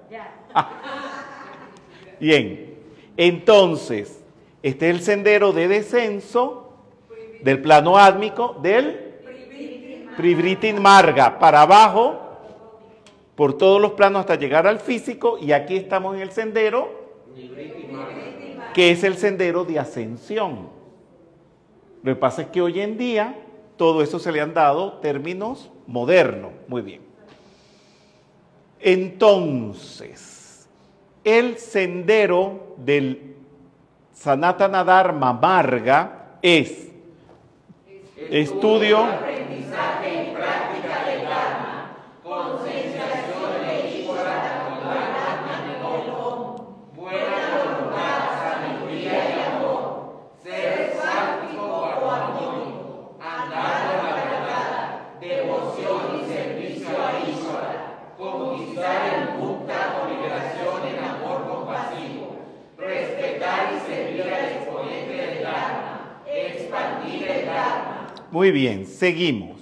Bien. Entonces, este es el sendero de descenso del plano átmico del Privriti Marga. Para abajo, por todos los planos hasta llegar al físico y aquí estamos en el sendero, que es el sendero de ascensión. Lo que pasa es que hoy en día todo eso se le han dado términos modernos. Muy bien. Entonces, el sendero del Sanatana Dharma Marga es estudio, Muy bien, seguimos.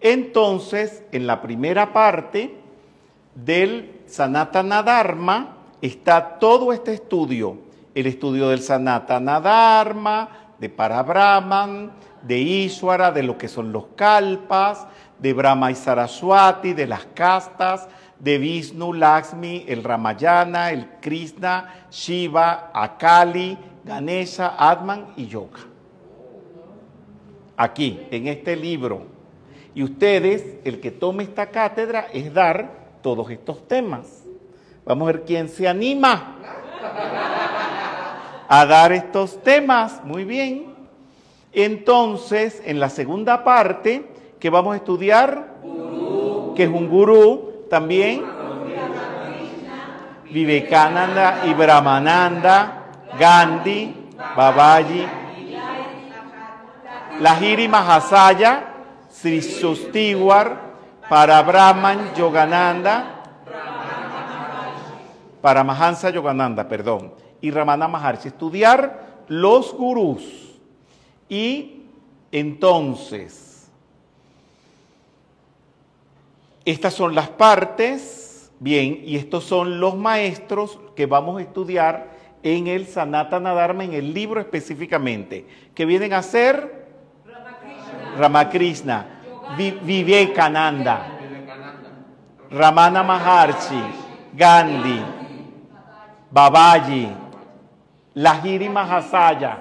Entonces, en la primera parte del Sanatana Dharma está todo este estudio, el estudio del Sanatana Dharma, de Parabrahman, de Ishwara, de lo que son los kalpas, de Brahma y Saraswati, de las castas, de Vishnu, Lakshmi, el Ramayana, el Krishna, Shiva, Akali, Ganesha, Atman y Yoga aquí, en este libro. Y ustedes, el que tome esta cátedra es dar todos estos temas. Vamos a ver quién se anima a dar estos temas. Muy bien. Entonces, en la segunda parte, que vamos a estudiar? Que es un gurú también. Vivekananda y Brahmananda, Gandhi, Babaji, Lahiri Mahasaya, Sri Sustiwar, para Brahman Yogananda, para Mahansa Yogananda, perdón, y Ramana Maharshi. Estudiar los gurús. Y entonces, estas son las partes, bien, y estos son los maestros que vamos a estudiar en el Sanatana Dharma, en el libro específicamente, que vienen a ser Ramakrishna, Vivekananda, Ramana Maharshi, Gandhi, Babaji, Lahiri Mahasaya,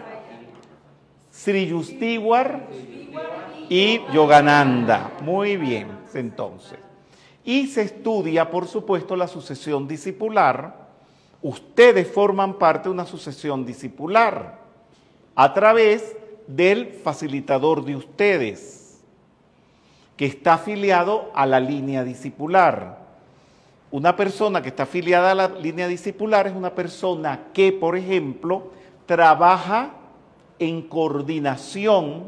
Sri Yustiwar y Yogananda. Muy bien, entonces. Y se estudia, por supuesto, la sucesión discipular. Ustedes forman parte de una sucesión discipular a través del facilitador de ustedes, que está afiliado a la línea discipular. Una persona que está afiliada a la línea discipular es una persona que, por ejemplo, trabaja en coordinación,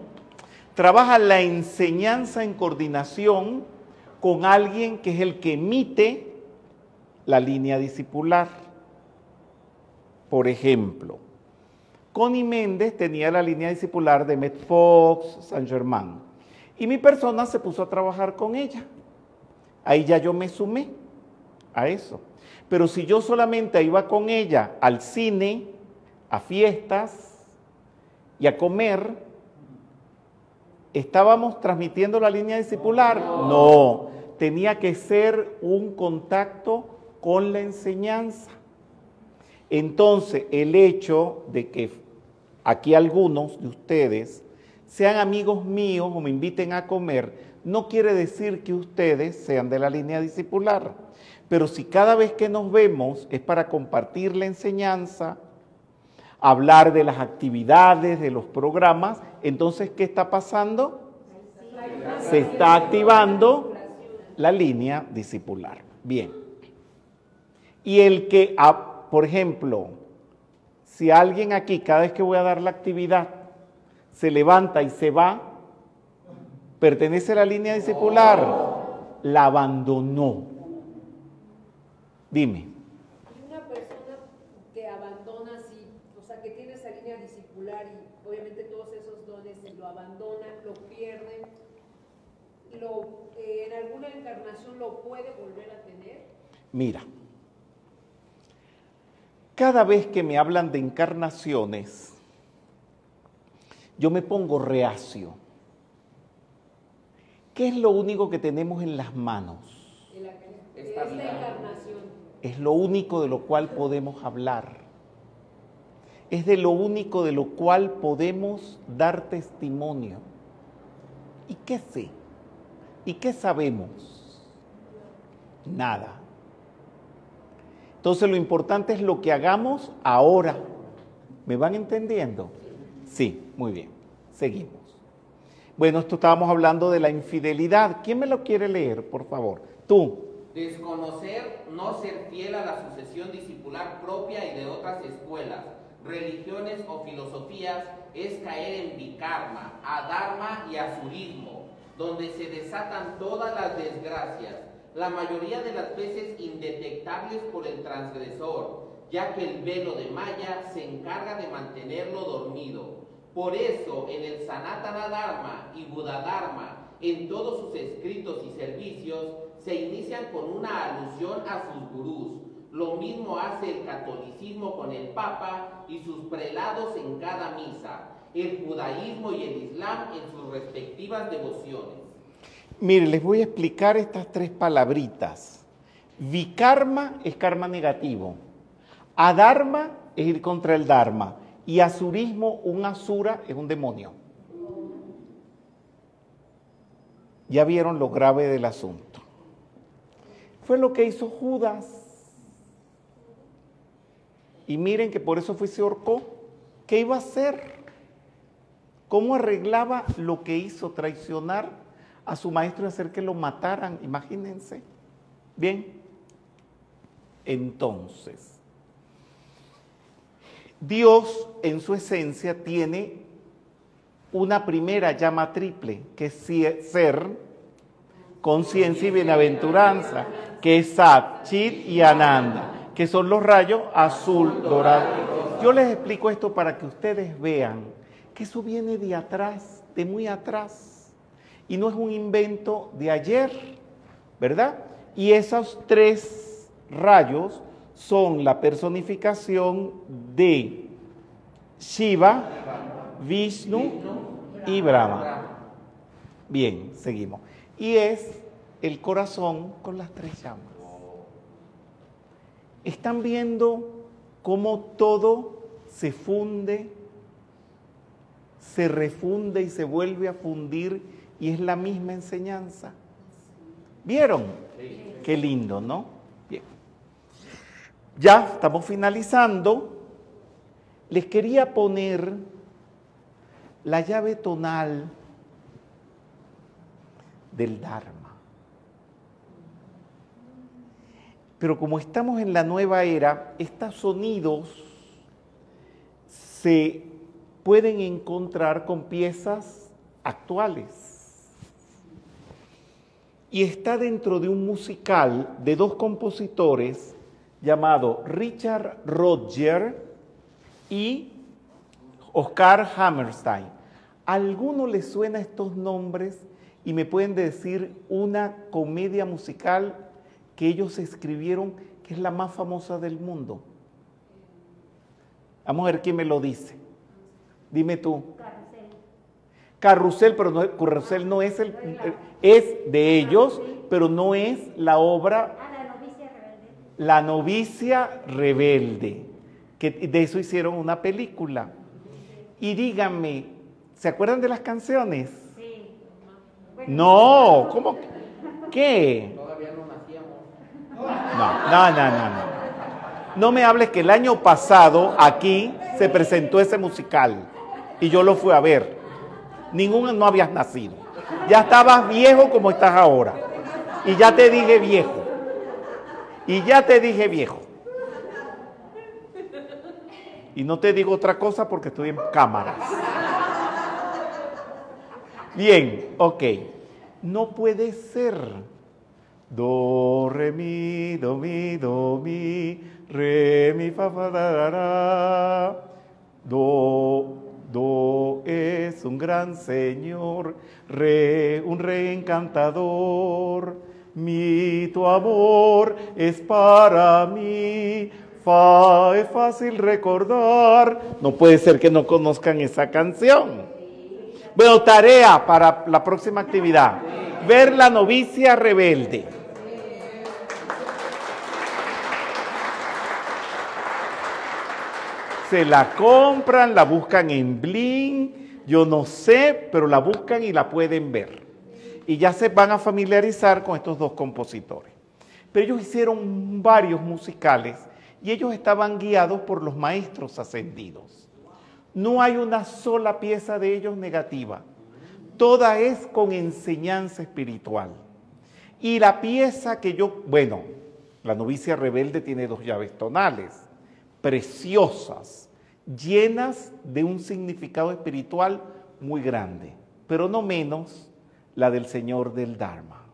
trabaja la enseñanza en coordinación con alguien que es el que emite la línea discipular. Por ejemplo, Connie Méndez tenía la línea discipular de Met Fox, San Germán. Y mi persona se puso a trabajar con ella. Ahí ya yo me sumé a eso. Pero si yo solamente iba con ella al cine, a fiestas y a comer, ¿estábamos transmitiendo la línea discipular? No, tenía que ser un contacto con la enseñanza. Entonces, el hecho de que aquí algunos de ustedes sean amigos míos o me inviten a comer, no quiere decir que ustedes sean de la línea discipular. Pero si cada vez que nos vemos es para compartir la enseñanza, hablar de las actividades, de los programas, entonces, ¿qué está pasando? Se está activando la línea discipular. Bien. Y el que, ah, por ejemplo, si alguien aquí, cada vez que voy a dar la actividad, se levanta y se va, pertenece a la línea discipular, la abandonó. Dime. Una persona que abandona, sí, o sea, que tiene esa línea discipular y obviamente todos esos dones lo abandonan, lo pierden, lo, eh, en alguna encarnación lo puede volver a tener. Mira, cada vez que me hablan de encarnaciones, yo me pongo reacio. ¿Qué es lo único que tenemos en las manos? esta vida. encarnación. Es lo único de lo cual podemos hablar. Es de lo único de lo cual podemos dar testimonio. ¿Y qué sé? ¿Y qué sabemos? Nada. Entonces lo importante es lo que hagamos ahora. ¿Me van entendiendo? Sí, muy bien. Seguimos. Bueno, esto estábamos hablando de la infidelidad. ¿Quién me lo quiere leer, por favor? Tú. Desconocer, no ser fiel a la sucesión discipular propia y de otras escuelas, religiones o filosofías es caer en bikarma, adharma y asurismo, donde se desatan todas las desgracias, la mayoría de las veces indetectables por el transgresor, ya que el velo de Maya se encarga de mantenerlo dormido. Por eso, en el Sanatana Dharma y Buddha Dharma, en todos sus escritos y servicios, se inician con una alusión a sus gurús. Lo mismo hace el catolicismo con el Papa y sus prelados en cada misa, el judaísmo y el islam en sus respectivas devociones. Mire, les voy a explicar estas tres palabritas. Vikarma es karma negativo. Adharma es ir contra el Dharma. Y asurismo, un asura, es un demonio. Ya vieron lo grave del asunto. Fue lo que hizo Judas. Y miren que por eso fue se ahorcó. ¿Qué iba a hacer? ¿Cómo arreglaba lo que hizo traicionar a su maestro y hacer que lo mataran? Imagínense. Bien. Entonces, Dios en su esencia tiene una primera llama triple, que es ser, conciencia y bienaventuranza, que es Sat, Chit y Ananda, que son los rayos azul, dorado. Yo les explico esto para que ustedes vean que eso viene de atrás, de muy atrás, y no es un invento de ayer, ¿verdad? Y esos tres rayos son la personificación de Shiva, Vishnu y Brahma. Bien, seguimos. Y es el corazón con las tres llamas. Están viendo cómo todo se funde, se refunde y se vuelve a fundir y es la misma enseñanza. ¿Vieron? Qué lindo, ¿no? Bien. Ya estamos finalizando. Les quería poner la llave tonal del Dharma. Pero como estamos en la nueva era, estos sonidos se pueden encontrar con piezas actuales. Y está dentro de un musical de dos compositores llamado Richard Rodger y Oscar Hammerstein. ¿A alguno le suena estos nombres y me pueden decir una comedia musical que ellos escribieron que es la más famosa del mundo? Vamos a ver quién me lo dice. Dime tú. Carrusel. Pero no, Carrusel no es el, es de ellos, pero no es la obra Ah, la novicia rebelde. La novicia rebelde, que de eso hicieron una película. Y díganme, ¿se acuerdan de las canciones? Sí. No, ¿cómo? que- ¿Qué? Todavía no nacíamos. No, no, no, no, no. No me hables que el año pasado aquí se presentó ese musical y yo lo fui a ver. Ninguno no habías nacido. Ya estabas viejo como estás ahora. Y ya te dije viejo. Y ya te dije viejo. Y no te digo otra cosa porque estoy en cámaras. Bien, ok. No puede ser. Do, re, mi, do, mi, do, mi, re, mi, fa, fa, la, la, la. Do, do es un gran señor, re, un rey encantador. Mi, tu amor es para mí. Fa, es fácil recordar. No puede ser que no conozcan esa canción. Bueno, tarea para la próxima actividad. Ver la novicia rebelde. Se la compran, la buscan en Bling, yo no sé, pero la buscan y la pueden ver. Y ya se van a familiarizar con estos dos compositores. Pero ellos hicieron varios musicales y ellos estaban guiados por los maestros ascendidos. No hay una sola pieza de ellos negativa. Toda es con enseñanza espiritual. Y la pieza que yo, bueno, la novicia rebelde tiene dos llaves tonales, preciosas, llenas de un significado espiritual muy grande, pero no menos la del Señor del Dharma.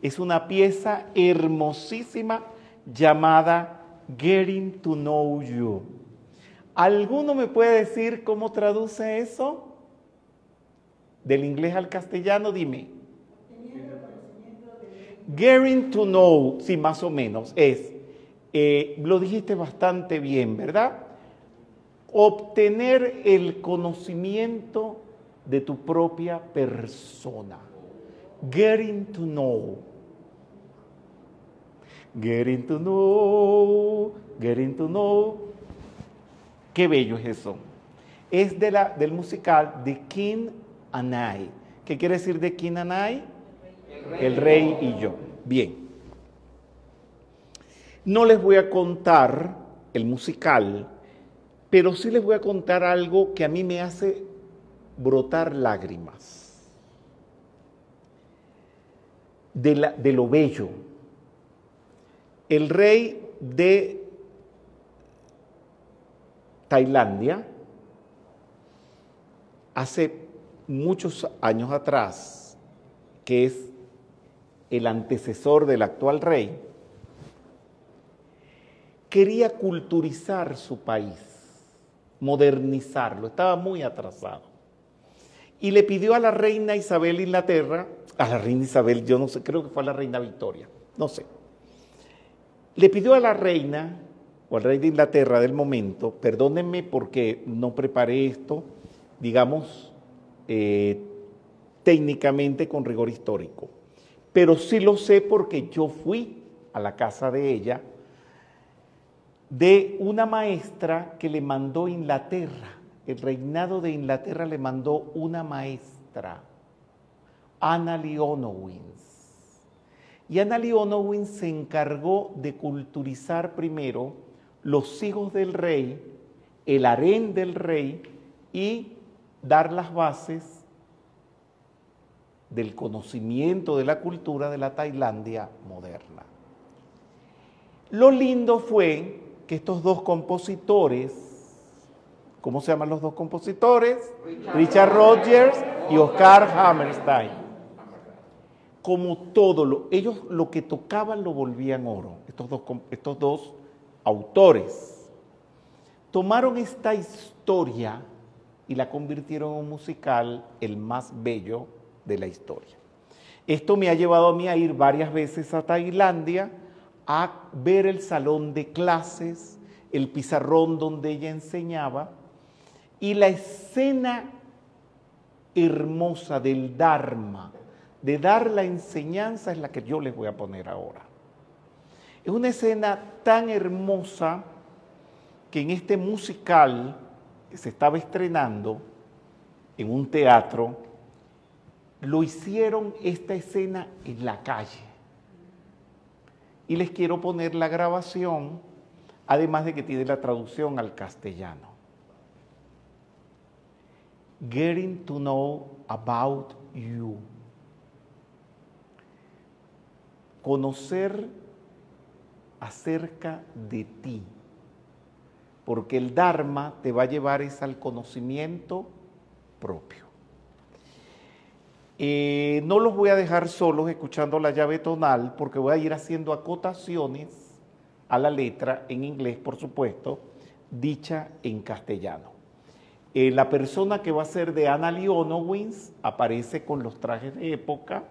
Es una pieza hermosísima llamada Getting to Know You. ¿Alguno me puede decir cómo traduce eso? Del inglés al castellano, dime. Getting to know, sí, más o menos, es, eh, lo dijiste bastante bien, ¿verdad? Obtener el conocimiento de tu propia persona. Getting to know. Getting to know, getting to know. Qué bello es eso. Es de la, del musical The King and I. ¿Qué quiere decir The King and I? El rey, y yo. Bien. No les voy a contar el musical, pero sí les voy a contar algo que a mí me hace brotar lágrimas. De, lo bello. El rey de Tailandia, hace muchos años atrás, que es el antecesor del actual rey, quería culturizar su país, modernizarlo, estaba muy atrasado. Y le pidió a la reina Isabel Inglaterra, a la reina Isabel, yo no sé, creo que fue a la reina Victoria, no sé. Le pidió a la reina o al rey de Inglaterra del momento, perdónenme porque no preparé esto, digamos, eh, técnicamente con rigor histórico pero sí lo sé porque yo fui a la casa de ella, de una maestra que le mandó Inglaterra, el reinado de Inglaterra le mandó una maestra, Anna Leonowins. Y Anna Leonowins se encargó de culturizar primero los hijos del rey, el harén del rey y dar las bases del conocimiento de la cultura de la Tailandia moderna. Lo lindo fue que estos dos compositores, ¿cómo se llaman los dos compositores? Richard, Rogers y Oscar Hammerstein. Como todo, lo, ellos lo que tocaban lo volvían oro, estos dos, estos dos autores. Tomaron esta historia y la convirtieron en un musical, el más bello de la historia. Esto me ha llevado a mí a ir varias veces a Tailandia a ver el salón de clases, el pizarrón donde ella enseñaba y la escena hermosa del Dharma, de dar la enseñanza es la que yo les voy a poner ahora. Es una escena tan hermosa que en este musical que se estaba estrenando en un teatro, lo hicieron esta escena en la calle. Y les quiero poner la grabación, además de que tiene la traducción al castellano. Getting to know about you. Conocer acerca de ti. Porque el Dharma te va a llevar es al conocimiento propio. Eh, no los voy a dejar solos escuchando la llave tonal porque voy a ir haciendo acotaciones a la letra en inglés, por supuesto, dicha en castellano. Eh, la persona que va a ser de Anna Leonowins aparece con los trajes de época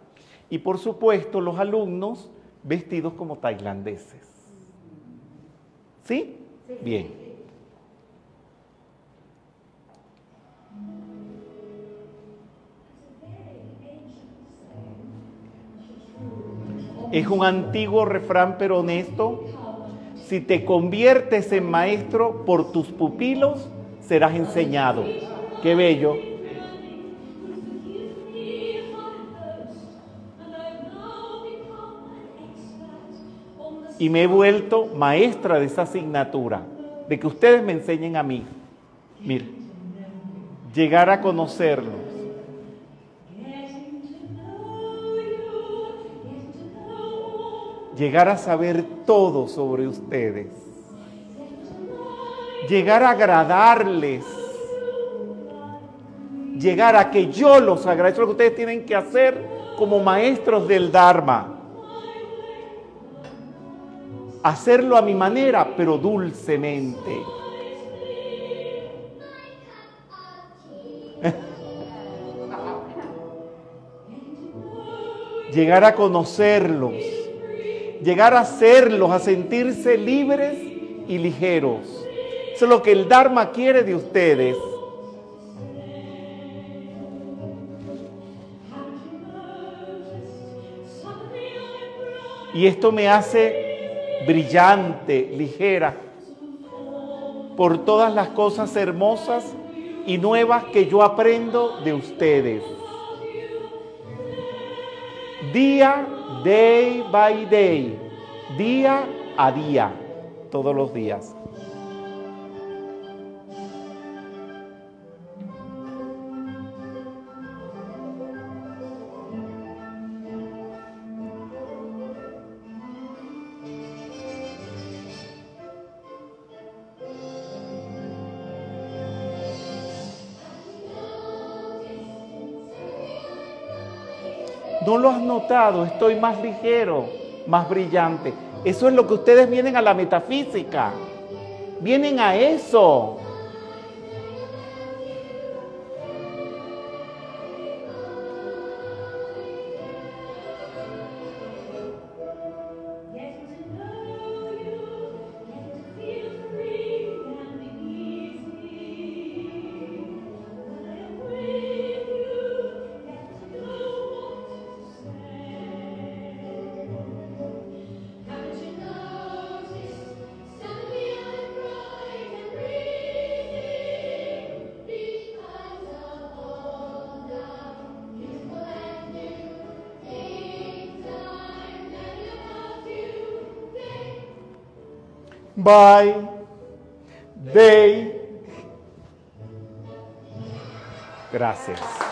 y por supuesto los alumnos vestidos como tailandeses. ¿Sí? sí. Bien. Es un antiguo refrán pero honesto. Si te conviertes en maestro, por tus pupilos serás enseñado. Qué bello. Y me he vuelto maestra de esa asignatura, de que ustedes me enseñen a mí. Mire, llegar a conocerlos. Llegar a saber todo sobre ustedes. Llegar a agradarles. Llegar a que yo los agradezco lo que ustedes tienen que hacer como maestros del Dharma. Hacerlo a mi manera, pero dulcemente. llegar a conocerlos, llegar a serlos, a sentirse libres y ligeros. Eso es lo que el Dharma quiere de ustedes. Y esto me hace brillante, ligera, por todas las cosas hermosas y nuevas que yo aprendo de ustedes día, day by day, día a día, todos los días. ¿No lo has notado? Estoy más ligero, más brillante. Eso es lo que ustedes vienen a la metafísica. Vienen a eso. By day. Gracias.